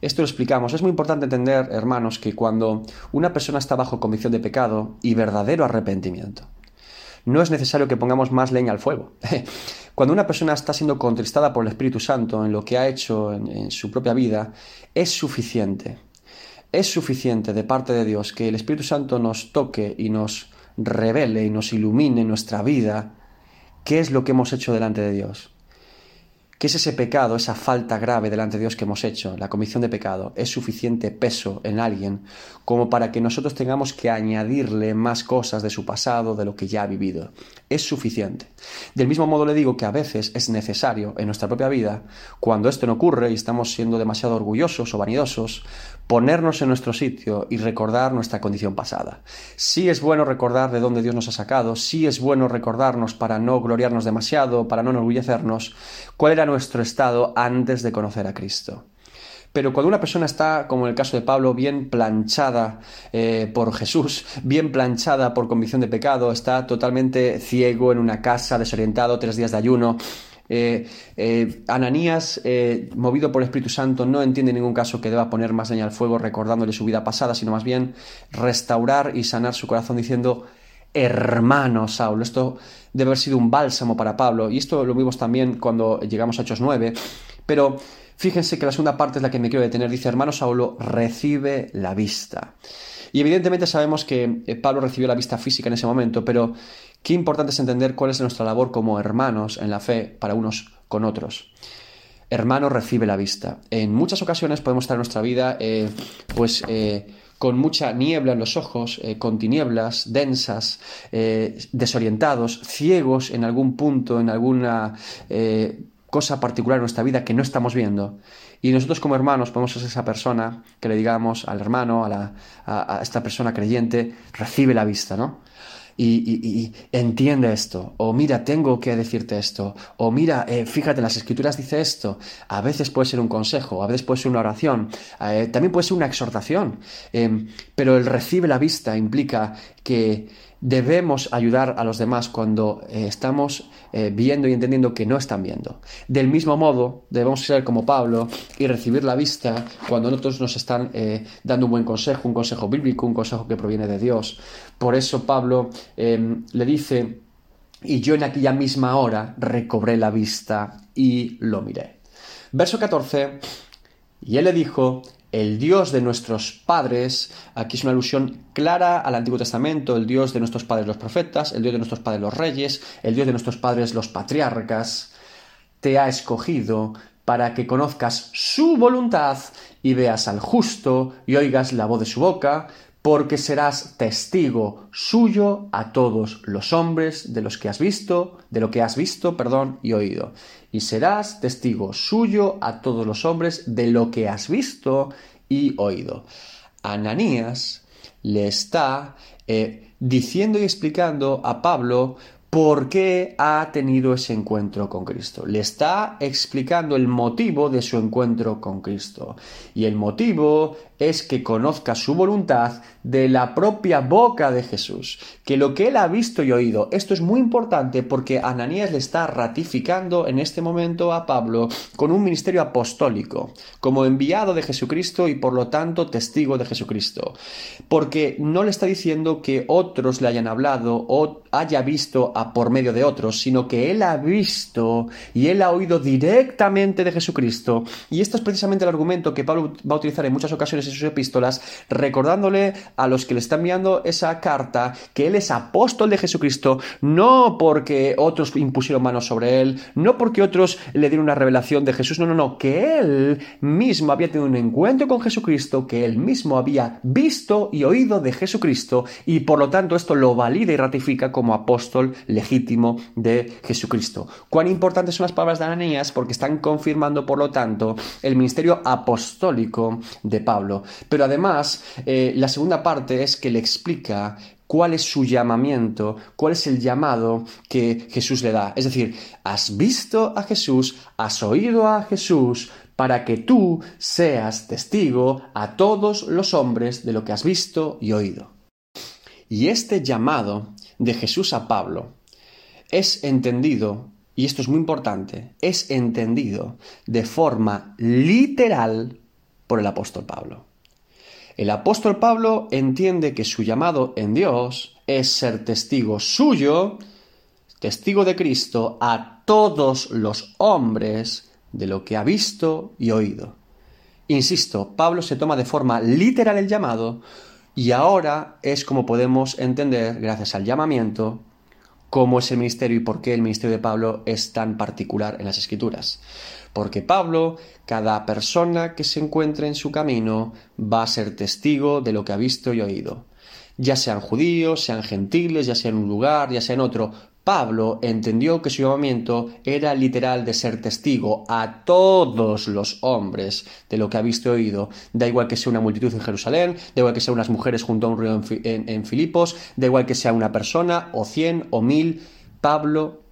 Esto lo explicamos. Es muy importante entender, hermanos, que cuando una persona está bajo convicción de pecado y verdadero arrepentimiento, no es necesario que pongamos más leña al fuego. Cuando una persona está siendo contristada por el Espíritu Santo en lo que ha hecho en, en, su propia vida, es suficiente. Es suficiente de parte de Dios que el Espíritu Santo nos toque y nos revele y nos ilumine nuestra vida qué es lo que hemos hecho delante de Dios ¿Qué es ese pecado, esa falta grave delante de Dios que hemos hecho, la comisión de pecado? Es suficiente peso en alguien como para que nosotros tengamos que añadirle más cosas de su pasado, de lo que ya ha vivido. Es suficiente. Del mismo modo le digo que a veces es necesario en nuestra propia vida, cuando esto no ocurre y estamos siendo demasiado orgullosos o vanidosos, ponernos en nuestro sitio y recordar nuestra condición pasada. Sí es bueno recordar de dónde Dios nos ha sacado, sí es bueno recordarnos para no gloriarnos demasiado, para no enorgullecernos, cuál era nuestro estado antes de conocer a Cristo. Pero cuando una persona está, como en el caso de Pablo, bien planchada eh, por Jesús, bien planchada por convicción de pecado, está totalmente ciego en una casa, desorientado, tres días de ayuno, eh, eh, Ananías, movido por el Espíritu Santo, no entiende en ningún caso que deba poner más leña al fuego recordándole su vida pasada, sino más bien restaurar y sanar su corazón diciendo, hermano Saulo. Esto debe haber sido un bálsamo para Pablo. Y esto lo vimos también cuando llegamos a Hechos 9. Pero fíjense que la segunda parte es la que me quiero detener. Dice, hermano Saulo, recibe la vista. Y evidentemente sabemos que eh, Pablo recibió la vista física en ese momento, pero qué importante es entender cuál es nuestra labor como hermanos en la fe para unos con otros hermano recibe la vista. En muchas ocasiones podemos estar en nuestra vida, eh, pues, eh, con mucha niebla en los ojos, eh, con tinieblas densas, eh, desorientados, ciegos en algún punto, en alguna eh, cosa particular en nuestra vida que no estamos viendo. Y nosotros como hermanos podemos ser esa persona que le digamos al hermano, a, la, a esta persona creyente, recibe la vista, ¿no? Y, entiende esto, o mira, tengo que decirte esto, o mira, eh, fíjate, en las escrituras dice esto, a veces puede ser un consejo, a veces puede ser una oración, eh, también puede ser una exhortación, em, pero el recibe la vista implica que debemos ayudar a los demás cuando eh, estamos viendo y entendiendo que no están viendo. Del mismo modo, debemos ser como Pablo y recibir la vista cuando otros nos están dando un buen consejo, un consejo bíblico, un consejo que proviene de Dios. Por eso Pablo em, le dice, y yo en aquella misma hora recobré la vista y lo miré. Verso 14, y él le dijo, el Dios de nuestros padres, aquí es una alusión clara al Antiguo Testamento, el Dios de nuestros padres los profetas, el Dios de nuestros padres los reyes, el Dios de nuestros padres los patriarcas, te ha escogido para que conozcas su voluntad y veas al justo y oigas la voz de su boca, porque serás testigo suyo a todos los hombres de los que has visto, de lo que has visto, perdón, y oído. Y serás testigo suyo a todos los hombres de lo que has visto y oído. Ananías le está eh, diciendo y explicando a Pablo por qué ha tenido ese encuentro con Cristo. Le está explicando el motivo de su encuentro con Cristo. Y el motivo es que conozca su voluntad de la propia boca de Jesús, que lo que él ha visto y oído, esto es muy importante porque Ananías le está ratificando en este momento a Pablo con un ministerio apostólico, como enviado de Jesucristo y por lo tanto testigo de Jesucristo, porque no le está diciendo que otros le hayan hablado o haya visto por medio de otros, sino que él ha visto y él ha oído directamente de Jesucristo, y esto es precisamente el argumento que Pablo va a utilizar en muchas ocasiones sus epístolas, recordándole a los que le están enviando esa carta que él es apóstol de Jesucristo, no porque otros impusieron manos sobre él, no porque otros le dieron una revelación de Jesús, no, no, no, que él mismo había tenido un encuentro con Jesucristo, que él mismo había visto y oído de Jesucristo, y por lo tanto esto lo valida y ratifica como apóstol legítimo de Jesucristo. Cuán importantes son las palabras de Ananías porque están confirmando, por lo tanto, el ministerio apostólico de Pablo. Pero además, eh, la segunda parte es que le explica cuál es su llamamiento, cuál es el llamado que Jesús le da. Es decir, has visto a Jesús, has oído a Jesús, para que tú seas testigo a todos los hombres de lo que has visto y oído. Y este llamado de Jesús a Pablo es entendido, y esto es muy importante, es entendido de forma literal por el apóstol Pablo. El apóstol Pablo entiende que su llamado en Dios es ser testigo suyo, testigo de Cristo, a todos los hombres de lo que ha visto y oído. Insisto, Pablo se toma de forma literal el llamado y ahora es como podemos entender, gracias al llamamiento, cómo es el ministerio y por qué el ministerio de Pablo es tan particular en las escrituras. Porque Pablo, cada persona que se encuentre en su camino, va a ser testigo de lo que ha visto y oído. Ya sean judíos, sean gentiles, ya sea en un lugar, ya sea en otro, Pablo entendió que su llamamiento era literal de ser testigo a todos los hombres de lo que ha visto y oído. Da igual que sea una multitud en Jerusalén, da igual que sea unas mujeres junto a un río en, Filipos, da igual que sea una persona o cien o mil. Pablo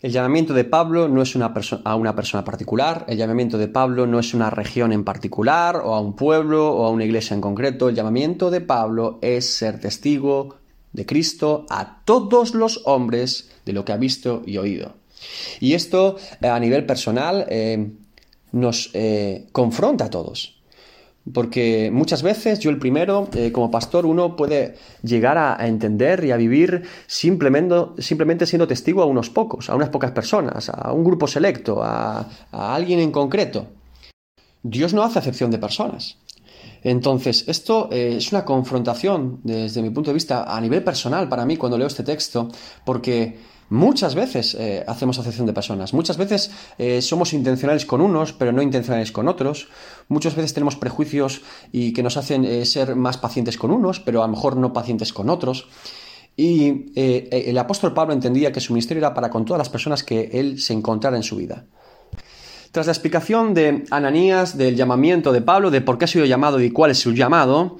El llamamiento de Pablo no es una a una persona particular, el llamamiento de Pablo no es una región en particular o a un pueblo o a una iglesia en concreto, el llamamiento de Pablo es ser testigo de Cristo a todos los hombres de lo que ha visto y oído. Y esto eh, a nivel personal eh, nos eh, confronta a todos. Porque muchas veces, yo el primero, eh, como pastor, uno puede llegar a, entender y a vivir simplemente, simplemente, siendo testigo a unos pocos, a unas pocas personas, a un grupo selecto, a, alguien en concreto. Dios no hace acepción de personas. Entonces, esto eh, es una confrontación desde mi punto de vista a nivel personal para mí cuando leo este texto, porque Muchas veces eh, hacemos acepción de personas, muchas veces eh, somos intencionales con unos, pero no intencionales con otros, muchas veces tenemos prejuicios y que nos hacen eh, ser más pacientes con unos, pero a lo mejor no pacientes con otros. Y el apóstol Pablo entendía que su ministerio era para con todas las personas que él se encontrara en su vida. Tras la explicación de Ananías del llamamiento de Pablo, de por qué ha sido llamado y cuál es su llamado,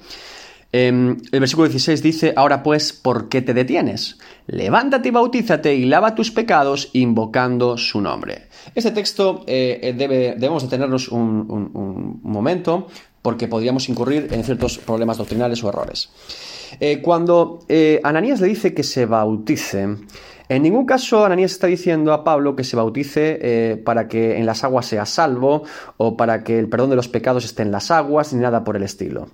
Em, el versículo 16 dice, ahora pues, ¿por qué te detienes? Levántate y bautízate y lava tus pecados invocando su nombre. Este texto eh, eh, debe, debemos detenernos un, un, momento porque podríamos incurrir en ciertos problemas doctrinales o errores. Eh, cuando Ananías le dice que se bautice, en ningún caso Ananías está diciendo a Pablo que se bautice para que en las aguas sea salvo o para que el perdón de los pecados esté en las aguas, ni nada por el estilo.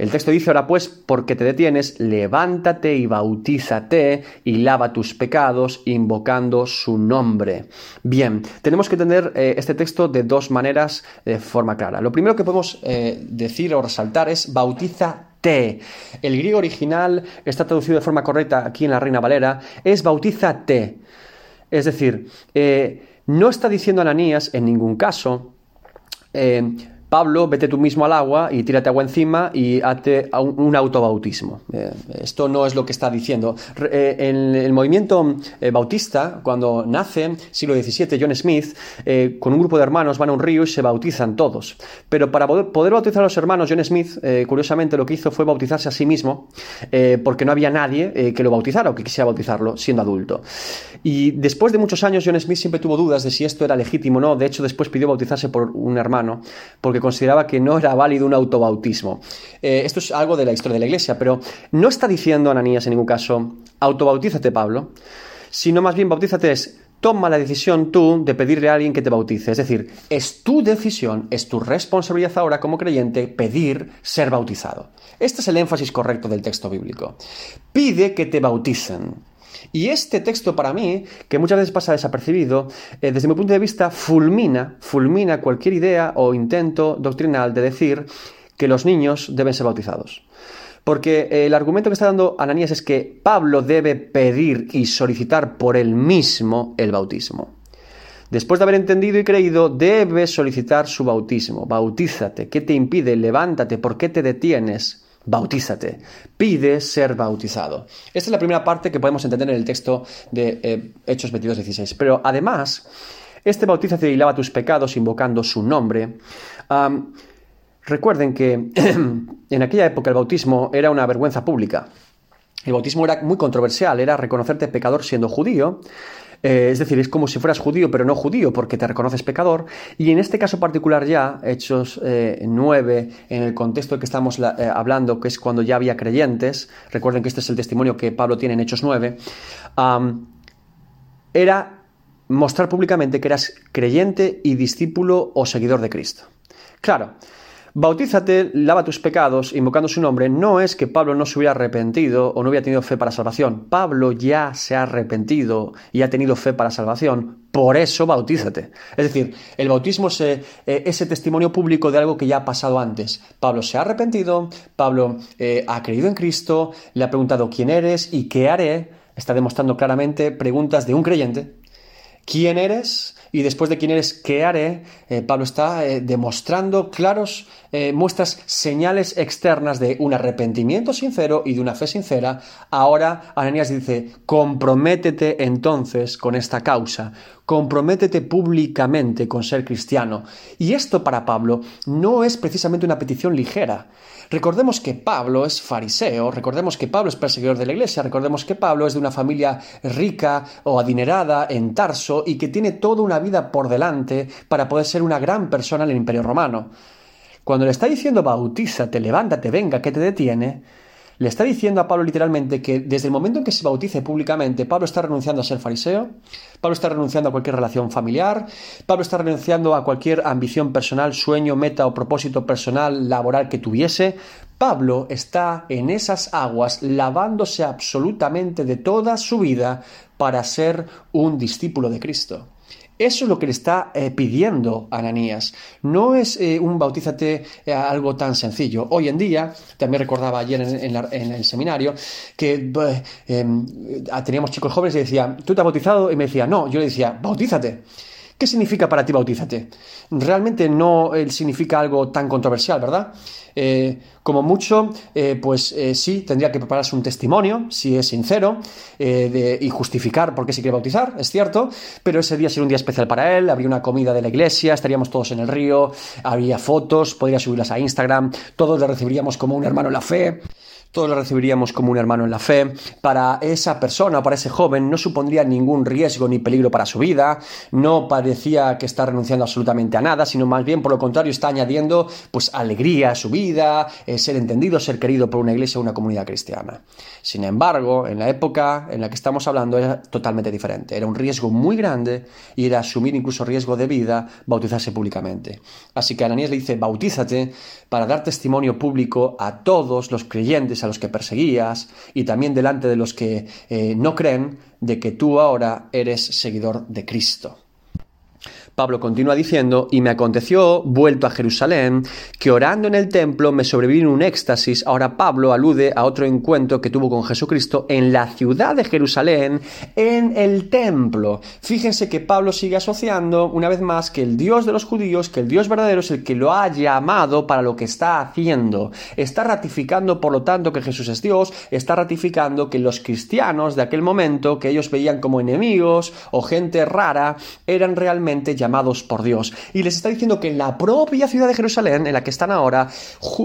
El texto dice ahora pues, porque te detienes, levántate y bautízate y lava tus pecados invocando su nombre. Bien, tenemos que entender eh, este texto de dos maneras de forma clara. Lo primero que podemos eh, decir o resaltar es bautízate. El griego original está traducido de forma correcta aquí en la Reina Valera, es bautízate. Es decir, eh, no está diciendo Ananías en ningún caso, Pablo, vete tú mismo al agua y tírate agua encima y hazte un, autobautismo. Eh, esto no es lo que está diciendo. Eh, el movimiento eh, bautista, cuando nace, siglo XVII, John Smith, con un grupo de hermanos van a un río y se bautizan todos. Pero para poder, bautizar a los hermanos, John Smith, curiosamente, lo que hizo fue bautizarse a sí mismo, porque no había nadie que lo bautizara o que quisiera bautizarlo siendo adulto. Y después de muchos años, John Smith siempre tuvo dudas de si esto era legítimo o no. De hecho, después pidió bautizarse por un hermano, porque consideraba que no era válido un autobautismo. Eh, esto es algo de la historia de la iglesia, pero no está diciendo Ananías en ningún caso, autobautízate Pablo, sino más bien bautízate es, toma la decisión tú de pedirle a alguien que te bautice. Es decir, es tu decisión, es tu responsabilidad ahora como creyente pedir ser bautizado. Este es el énfasis correcto del texto bíblico. Pide que te bauticen. Y este texto para mí, que muchas veces pasa desapercibido, eh, desde mi punto de vista fulmina, fulmina cualquier idea o intento doctrinal de decir que los niños deben ser bautizados. Porque el argumento que está dando Ananías es que Pablo debe pedir y solicitar por él mismo el bautismo. Después de haber entendido y creído, debe solicitar su bautismo. Bautízate. ¿Qué te impide? Levántate. ¿Por qué te detienes? Bautízate, pide ser bautizado. Esta es la primera parte que podemos entender en el texto de eh, Hechos 22, 16. Pero además, este bautízate y lava tus pecados invocando su nombre. recuerden que en aquella época el bautismo era una vergüenza pública. El bautismo era muy controversial, era reconocerte pecador siendo judío, eh, es decir, es como si fueras judío, pero no judío, porque te reconoces pecador. Y en este caso particular ya, Hechos 9, eh, en el contexto de que estamos eh, hablando, que es cuando ya había creyentes, recuerden que este es el testimonio que Pablo tiene en Hechos 9, era mostrar públicamente que eras creyente y discípulo o seguidor de Cristo. Claro, Bautízate, lava tus pecados, invocando su nombre, no es que Pablo no se hubiera arrepentido o no hubiera tenido fe para salvación. Pablo ya se ha arrepentido y ha tenido fe para salvación por eso bautízate. Es decir, el bautismo es eh, ese testimonio público de algo que ya ha pasado antes. Pablo se ha arrepentido, Pablo eh, ha creído en Cristo, le ha preguntado quién eres y qué haré. Está demostrando claramente preguntas de un creyente. ¿Quién eres? Y después de quién eres, qué haré, eh, Pablo está eh, demostrando claros eh, muestras, señales externas de un arrepentimiento sincero y de una fe sincera. Ahora Ananías dice, comprométete entonces con esta causa, comprométete públicamente con ser cristiano. Y esto para Pablo no es precisamente una petición ligera. Recordemos que Pablo es fariseo, recordemos que Pablo es perseguidor de la iglesia, recordemos que Pablo es de una familia rica o adinerada en Tarso y que tiene toda una vida por delante para poder ser una gran persona en el imperio romano. Cuando le está diciendo bautízate, levántate, venga, que te detiene, le está diciendo a Pablo literalmente que desde el momento en que se bautice públicamente, Pablo está renunciando a ser fariseo, Pablo está renunciando a cualquier relación familiar, Pablo está renunciando a cualquier ambición personal, sueño, meta o propósito personal, laboral que tuviese. Pablo está en esas aguas lavándose absolutamente de toda su vida para ser un discípulo de Cristo. Eso es lo que le está eh, pidiendo Ananías. No es eh, un bautízate eh, algo tan sencillo. Hoy en día, también recordaba ayer en, el seminario, que em, teníamos chicos jóvenes y decían, ¿tú te has bautizado? Y me decía, no, yo le decía, bautízate. ¿Qué significa para ti bautízate? Realmente no significa algo tan controversial, ¿verdad? Eh, como mucho, eh, pues eh, sí, tendría que prepararse un testimonio, si es sincero, y justificar por qué se quiere bautizar, es cierto, pero ese día sería un día especial para él, habría una comida de la iglesia, estaríamos todos en el río, habría fotos, podría subirlas a Instagram, todos le recibiríamos como un hermano en la fe todos lo recibiríamos como un hermano en la fe. Para esa persona para ese joven no supondría ningún riesgo ni peligro para su vida, no parecía que está renunciando absolutamente a nada, sino más bien por lo contrario está añadiendo pues alegría a su vida, eh, ser entendido, ser querido por una iglesia o una comunidad cristiana. Sin embargo, en la época en la que estamos hablando era totalmente diferente. Era un riesgo muy grande y era asumir incluso riesgo de vida bautizarse públicamente. Así que Ananías le dice, bautízate para dar testimonio público a todos los creyentes a los que perseguías y también delante de los que eh, no creen de que tú ahora eres seguidor de Cristo. Pablo continúa diciendo, y me aconteció, vuelto a Jerusalén, que orando en el templo me sobrevino un éxtasis. Ahora Pablo alude a otro encuentro que tuvo con Jesucristo en la ciudad de Jerusalén, en el templo. Fíjense que Pablo sigue asociando una vez más que el Dios de los judíos, que el Dios verdadero es el que lo ha llamado para lo que está haciendo. Está ratificando, por lo tanto, que Jesús es Dios, está ratificando que los cristianos de aquel momento, que ellos veían como enemigos o gente rara, eran realmente llamados por Dios. Y les está diciendo que en la propia ciudad de Jerusalén, en la que están ahora,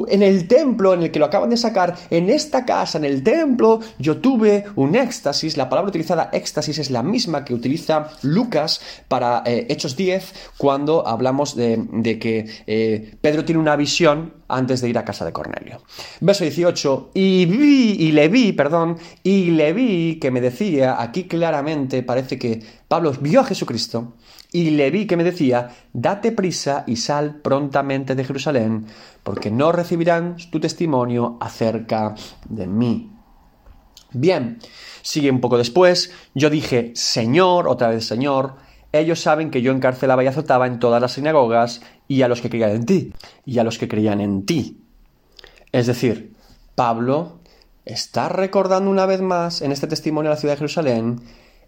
en el templo en el que lo acaban de sacar, en esta casa, en el templo, yo tuve un éxtasis. La palabra utilizada éxtasis es la misma que utiliza Lucas para eh, Hechos 10, cuando hablamos de, que eh, Pedro tiene una visión antes de ir a casa de Cornelio. Verso 18, y vi, y le vi, perdón, y le vi que me decía, aquí claramente parece que Pablo vio a Jesucristo y le vi que me decía, date prisa y sal prontamente de Jerusalén, porque no recibirán tu testimonio acerca de mí. Bien, sigue un poco después, yo dije, Señor, otra vez Señor, ellos saben que yo encarcelaba y azotaba en todas las sinagogas y a los que creían en ti, y a los que creían en ti. Es decir, Pablo está recordando una vez más en este testimonio de la ciudad de Jerusalén,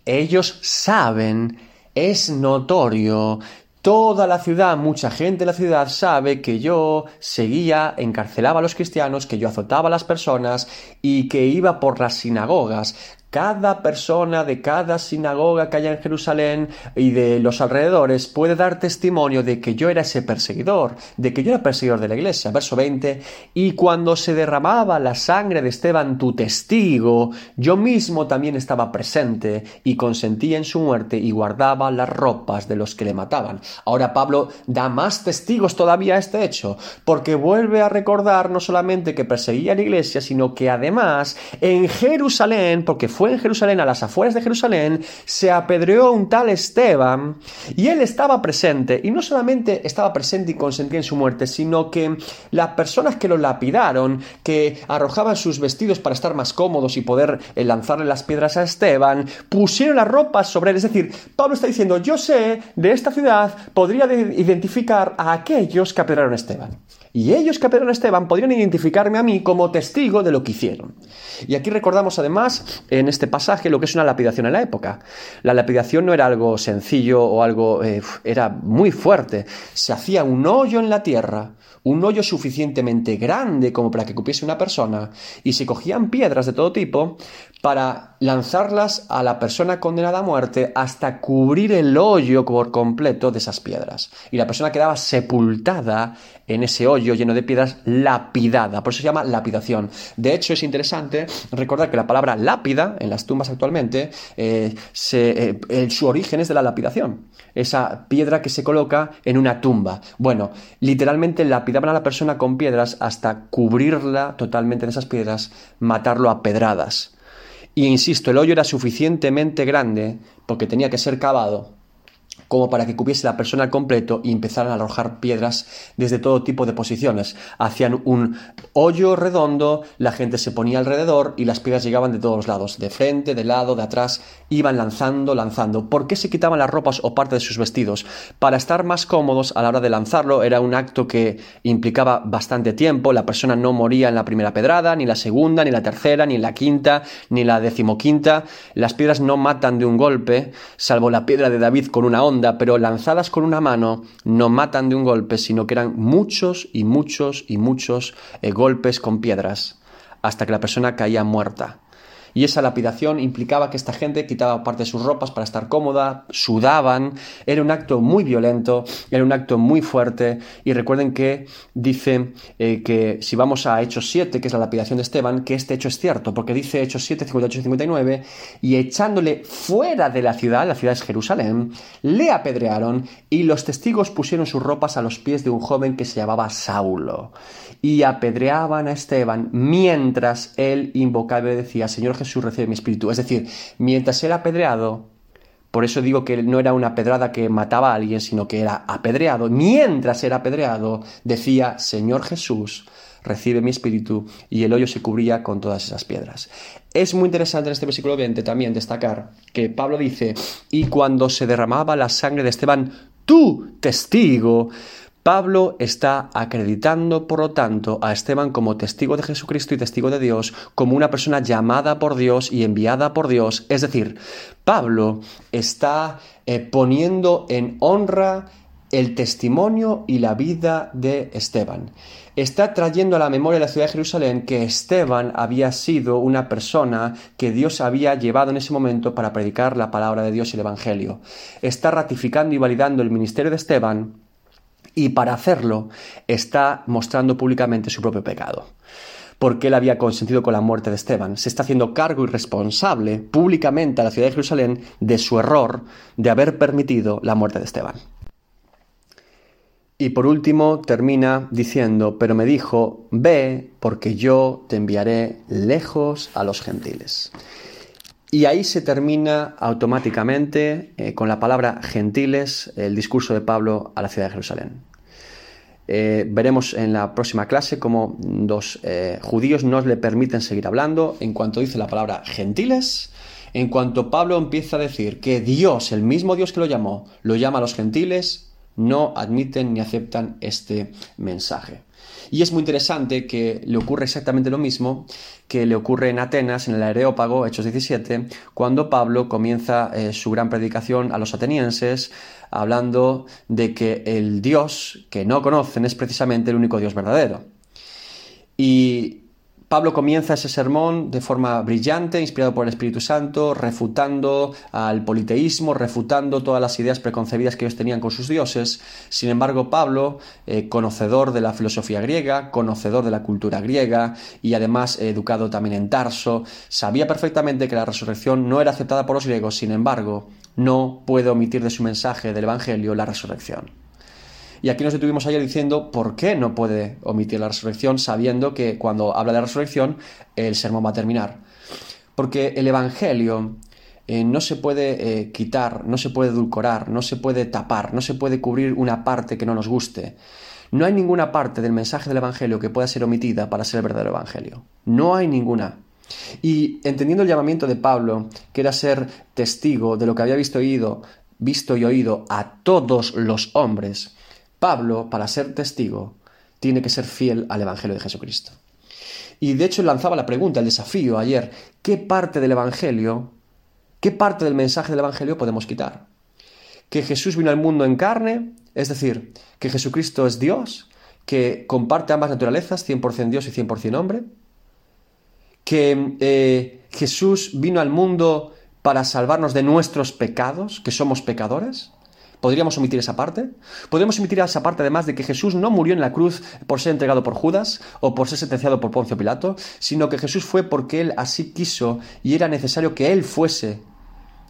ellos saben es notorio. Toda la ciudad, mucha gente de la ciudad sabe que yo seguía, encarcelaba a los cristianos, que yo azotaba a las personas y que iba por las sinagogas, cada persona de cada sinagoga que haya en Jerusalén y de los alrededores puede dar testimonio de que yo era ese perseguidor, de que yo era perseguidor de la iglesia. Verso 20, y cuando se derramaba la sangre de Esteban, tu testigo, yo mismo también estaba presente y consentía en su muerte y guardaba las ropas de los que le mataban. Ahora Pablo da más testigos todavía a este hecho, porque vuelve a recordar no solamente que perseguía a la iglesia, sino que además en Jerusalén, porque fue en Jerusalén, a las afueras de Jerusalén, se apedreó un tal Esteban y él estaba presente. Y no solamente estaba presente y consentía en su muerte, sino que las personas que lo lapidaron, que arrojaban sus vestidos para estar más cómodos y poder eh, lanzarle las piedras a Esteban, pusieron las ropas sobre él. Es decir, Pablo está diciendo, yo sé de esta ciudad, podría identificar a aquellos que apedrearon a Esteban. Y ellos que apedrearon a Esteban podrían identificarme a mí como testigo de lo que hicieron. Y aquí recordamos además en este pasaje lo que es una lapidación en la época. La lapidación no era algo sencillo o algo, eh, era muy fuerte. Se hacía un hoyo en la tierra, un hoyo suficientemente grande como para que cupiese una persona, y se cogían piedras de todo tipo para lanzarlas a la persona condenada a muerte hasta cubrir el hoyo por completo de esas piedras. Y la persona quedaba sepultada en ese hoyo lleno de piedras, lapidada. Por eso se llama lapidación. De hecho, es interesante recordar que la palabra lápida en las tumbas actualmente, eh, eh, su origen es de la lapidación. Esa piedra que se coloca en una tumba. Bueno, literalmente lapidaban a la persona con piedras hasta cubrirla totalmente de esas piedras, matarlo a pedradas. Y insisto, el hoyo era suficientemente grande porque tenía que ser cavado como para que cupiese la persona al completo y empezaran a arrojar piedras desde todo tipo de posiciones. Hacían un hoyo redondo, la gente se ponía alrededor y las piedras llegaban de todos lados, de frente, de lado, de atrás, iban lanzando, lanzando. ¿Por qué se quitaban las ropas o parte de sus vestidos? Para estar más cómodos a la hora de lanzarlo, era un acto que implicaba bastante tiempo, la persona no moría en la primera pedrada, ni la segunda, ni la tercera, ni la quinta, ni la decimoquinta. Las piedras no matan de un golpe, salvo la piedra de David con una onda pero lanzadas con una mano no matan de un golpe, sino que eran muchos y muchos y muchos eh, golpes con piedras, hasta que la persona caía muerta. Y esa lapidación implicaba que esta gente quitaba parte de sus ropas para estar cómoda, sudaban, era un acto muy violento, era un acto muy fuerte. Y recuerden que dice eh, que si vamos a Hechos 7, que es la lapidación de Esteban, que este hecho es cierto, porque dice Hechos 7, 58 y 59, y echándole fuera de la ciudad, la ciudad es Jerusalén, le apedrearon y los testigos pusieron sus ropas a los pies de un joven que se llamaba Saulo y apedreaban a Esteban mientras él invocaba y decía, Señor Jesús, recibe mi espíritu. Es decir, mientras era apedreado, por eso digo que no era una pedrada que mataba a alguien, sino que era apedreado. Mientras era apedreado, decía, Señor Jesús, recibe mi espíritu, y el hoyo se cubría con todas esas piedras. Es muy interesante en este versículo 20 también destacar que Pablo dice, y cuando se derramaba la sangre de Esteban, tú, testigo, Pablo está acreditando, por lo tanto, a Esteban como testigo de Jesucristo y testigo de Dios, como una persona llamada por Dios y enviada por Dios. Es decir, Pablo está eh, poniendo en honra el testimonio y la vida de Esteban. Está trayendo a la memoria de la ciudad de Jerusalén que Esteban había sido una persona que Dios había llevado en ese momento para predicar la palabra de Dios y el Evangelio. Está ratificando y validando el ministerio de Esteban y para hacerlo está mostrando públicamente su propio pecado. Porque él había consentido con la muerte de Esteban. Se está haciendo cargo y responsable públicamente a la ciudad de Jerusalén de su error de haber permitido la muerte de Esteban. Y por último termina diciendo, pero me dijo, ve porque yo te enviaré lejos a los gentiles. Y ahí se termina automáticamente eh, con la palabra gentiles el discurso de Pablo a la ciudad de Jerusalén. Eh, veremos en la próxima clase cómo los eh, judíos no le permiten seguir hablando en cuanto dice la palabra gentiles, en cuanto Pablo empieza a decir que Dios, el mismo Dios que lo llamó, lo llama a los gentiles, no admiten ni aceptan este mensaje. Y es muy interesante que le ocurre exactamente lo mismo que le ocurre en Atenas, en el Areópago, Hechos 17, cuando Pablo comienza eh, su gran predicación a los atenienses, hablando de que el Dios que no conocen es precisamente el único Dios verdadero. Y Pablo comienza ese sermón de forma brillante, inspirado por el Espíritu Santo, refutando al politeísmo, refutando todas las ideas preconcebidas que ellos tenían con sus dioses. Sin embargo, Pablo, eh, conocedor de la filosofía griega, conocedor de la cultura griega y además educado también en Tarso, sabía perfectamente que la resurrección no era aceptada por los griegos, sin embargo, no puede omitir de su mensaje del Evangelio la resurrección. Y aquí nos detuvimos ayer diciendo por qué no puede omitir la resurrección, sabiendo que cuando habla de resurrección, el sermón va a terminar. Porque el Evangelio eh, no se puede eh, quitar, no se puede edulcorar, no se puede tapar, no se puede cubrir una parte que no nos guste. No hay ninguna parte del mensaje del Evangelio que pueda ser omitida para ser el verdadero Evangelio. No hay ninguna. Y entendiendo el llamamiento de Pablo, que era ser testigo de lo que había visto y oído, visto y oído a todos los hombres, Pablo, para ser testigo, tiene que ser fiel al Evangelio de Jesucristo. Y de hecho lanzaba la pregunta, el desafío ayer, ¿qué parte del Evangelio ¿Qué parte del mensaje del Evangelio podemos quitar? Que Jesús vino al mundo en carne, es decir, que Jesucristo es Dios, que comparte ambas naturalezas, 100% Dios y 100% hombre, que eh, Jesús vino al mundo para salvarnos de nuestros pecados, que somos pecadores. ¿Podríamos omitir esa parte? ¿Podríamos omitir esa parte además de que Jesús no murió en la cruz por ser entregado por Judas o por ser sentenciado por Poncio Pilato, sino que Jesús fue porque Él así quiso y era necesario que Él fuese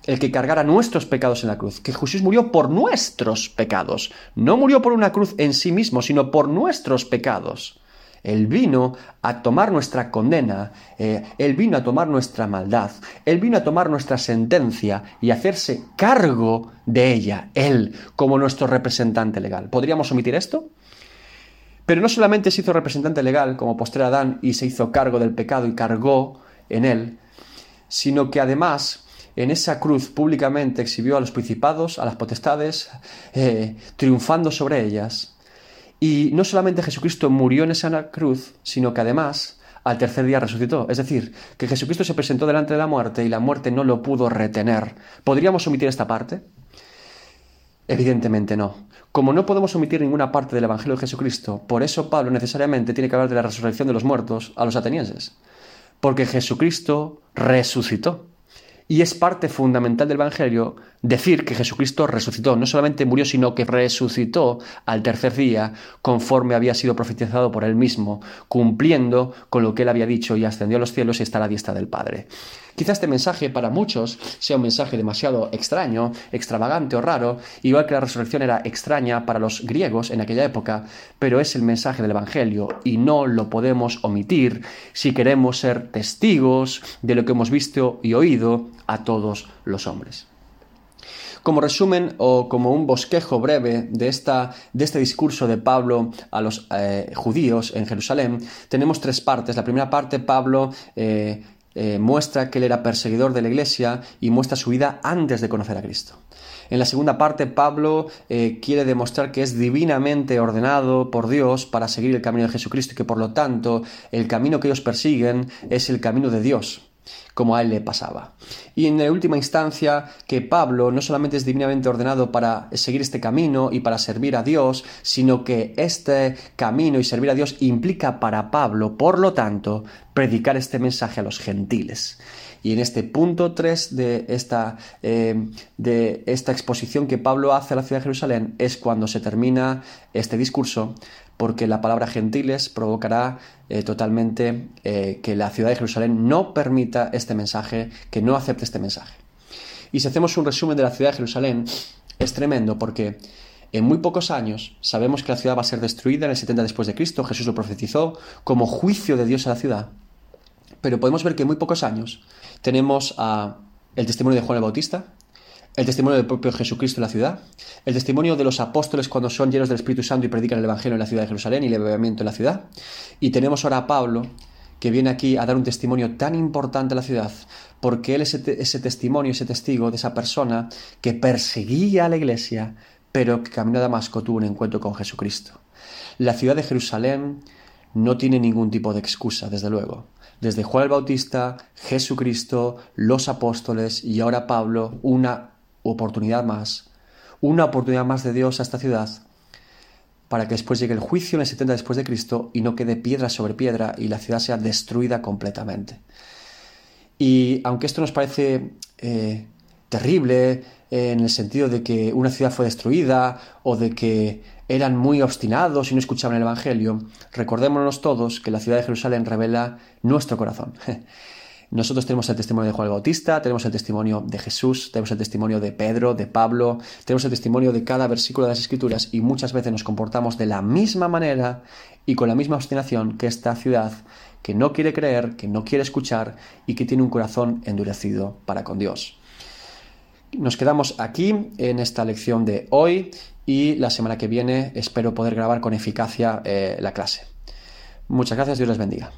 el que cargara nuestros pecados en la cruz, que Jesús murió por nuestros pecados, no murió por una cruz en sí mismo, sino por nuestros pecados. Él vino a tomar nuestra condena, eh, Él vino a tomar nuestra maldad, Él vino a tomar nuestra sentencia y hacerse cargo de ella, Él, como nuestro representante legal. ¿Podríamos omitir esto? Pero no solamente se hizo representante legal, como postre Adán, y se hizo cargo del pecado y cargó en él, sino que además en esa cruz públicamente exhibió a los principados, a las potestades, eh, triunfando sobre ellas. Y no solamente Jesucristo murió en esa cruz, sino que además al tercer día resucitó. Es decir, que Jesucristo se presentó delante de la muerte y la muerte no lo pudo retener. ¿Podríamos omitir esta parte? Evidentemente no. Como no podemos omitir ninguna parte del Evangelio de Jesucristo, por eso Pablo necesariamente tiene que hablar de la resurrección de los muertos a los atenienses. Porque Jesucristo resucitó. Y es parte fundamental del Evangelio decir que Jesucristo resucitó. No solamente murió, sino que resucitó al tercer día, conforme había sido profetizado por él mismo, cumpliendo con lo que él había dicho y ascendió a los cielos y está a la diestra del Padre. Quizá este mensaje para muchos sea un mensaje demasiado extraño, extravagante o raro, igual que la resurrección era extraña para los griegos en aquella época, pero es el mensaje del Evangelio y no lo podemos omitir si queremos ser testigos de lo que hemos visto y oído a todos los hombres. Como resumen o como un bosquejo breve de, esta, de este discurso de Pablo a los eh, judíos en Jerusalén, tenemos tres partes. La primera parte, Pablo eh, eh, muestra que él era perseguidor de la iglesia y muestra su vida antes de conocer a Cristo. En la segunda parte, Pablo quiere demostrar que es divinamente ordenado por Dios para seguir el camino de Jesucristo y que por lo tanto el camino que ellos persiguen es el camino de Dios como a él le pasaba. Y en la última instancia, que Pablo no solamente es divinamente ordenado para seguir este camino y para servir a Dios, sino que este camino y servir a Dios implica para Pablo, por lo tanto, predicar este mensaje a los gentiles. Y en este punto 3 de esta, eh, de esta exposición que Pablo hace a la ciudad de Jerusalén es cuando se termina este discurso porque la palabra gentiles provocará eh, totalmente eh, que la ciudad de Jerusalén no permita este mensaje, que no acepte este mensaje. Y si hacemos un resumen de la ciudad de Jerusalén, es tremendo porque en muy pocos años sabemos que la ciudad va a ser destruida en el 70 después de Cristo, Jesús lo profetizó como juicio de Dios a la ciudad. Pero podemos ver que en muy pocos años tenemos el testimonio de Juan el Bautista, el testimonio del propio Jesucristo en la ciudad, el testimonio de los apóstoles cuando son llenos del Espíritu Santo y predican el Evangelio en la ciudad de Jerusalén y el avivamiento en la ciudad. Y tenemos ahora a Pablo, que viene aquí a dar un testimonio tan importante a la ciudad, porque él es ese, testimonio, ese testigo de esa persona que perseguía a la iglesia, pero que camino a Damasco tuvo un encuentro con Jesucristo. La ciudad de Jerusalén no tiene ningún tipo de excusa, desde luego. Desde Juan el Bautista, Jesucristo, los apóstoles y ahora Pablo, una oportunidad más, una oportunidad más de Dios a esta ciudad, para que después llegue el juicio en el 70 después de Cristo y no quede piedra sobre piedra y la ciudad sea destruida completamente. Y aunque esto nos parece eh, terrible eh, en el sentido de que una ciudad fue destruida o de que eran muy obstinados y no escuchaban el Evangelio, recordémonos todos que la ciudad de Jerusalén revela nuestro corazón. Nosotros tenemos el testimonio de Juan el Bautista, tenemos el testimonio de Jesús, tenemos el testimonio de Pedro, de Pablo, tenemos el testimonio de cada versículo de las Escrituras y muchas veces nos comportamos de la misma manera y con la misma obstinación que esta ciudad que no quiere creer, que no quiere escuchar y que tiene un corazón endurecido para con Dios. Nos quedamos aquí en esta lección de hoy y la semana que viene espero poder grabar con eficacia eh, la clase. Muchas gracias, Dios les bendiga.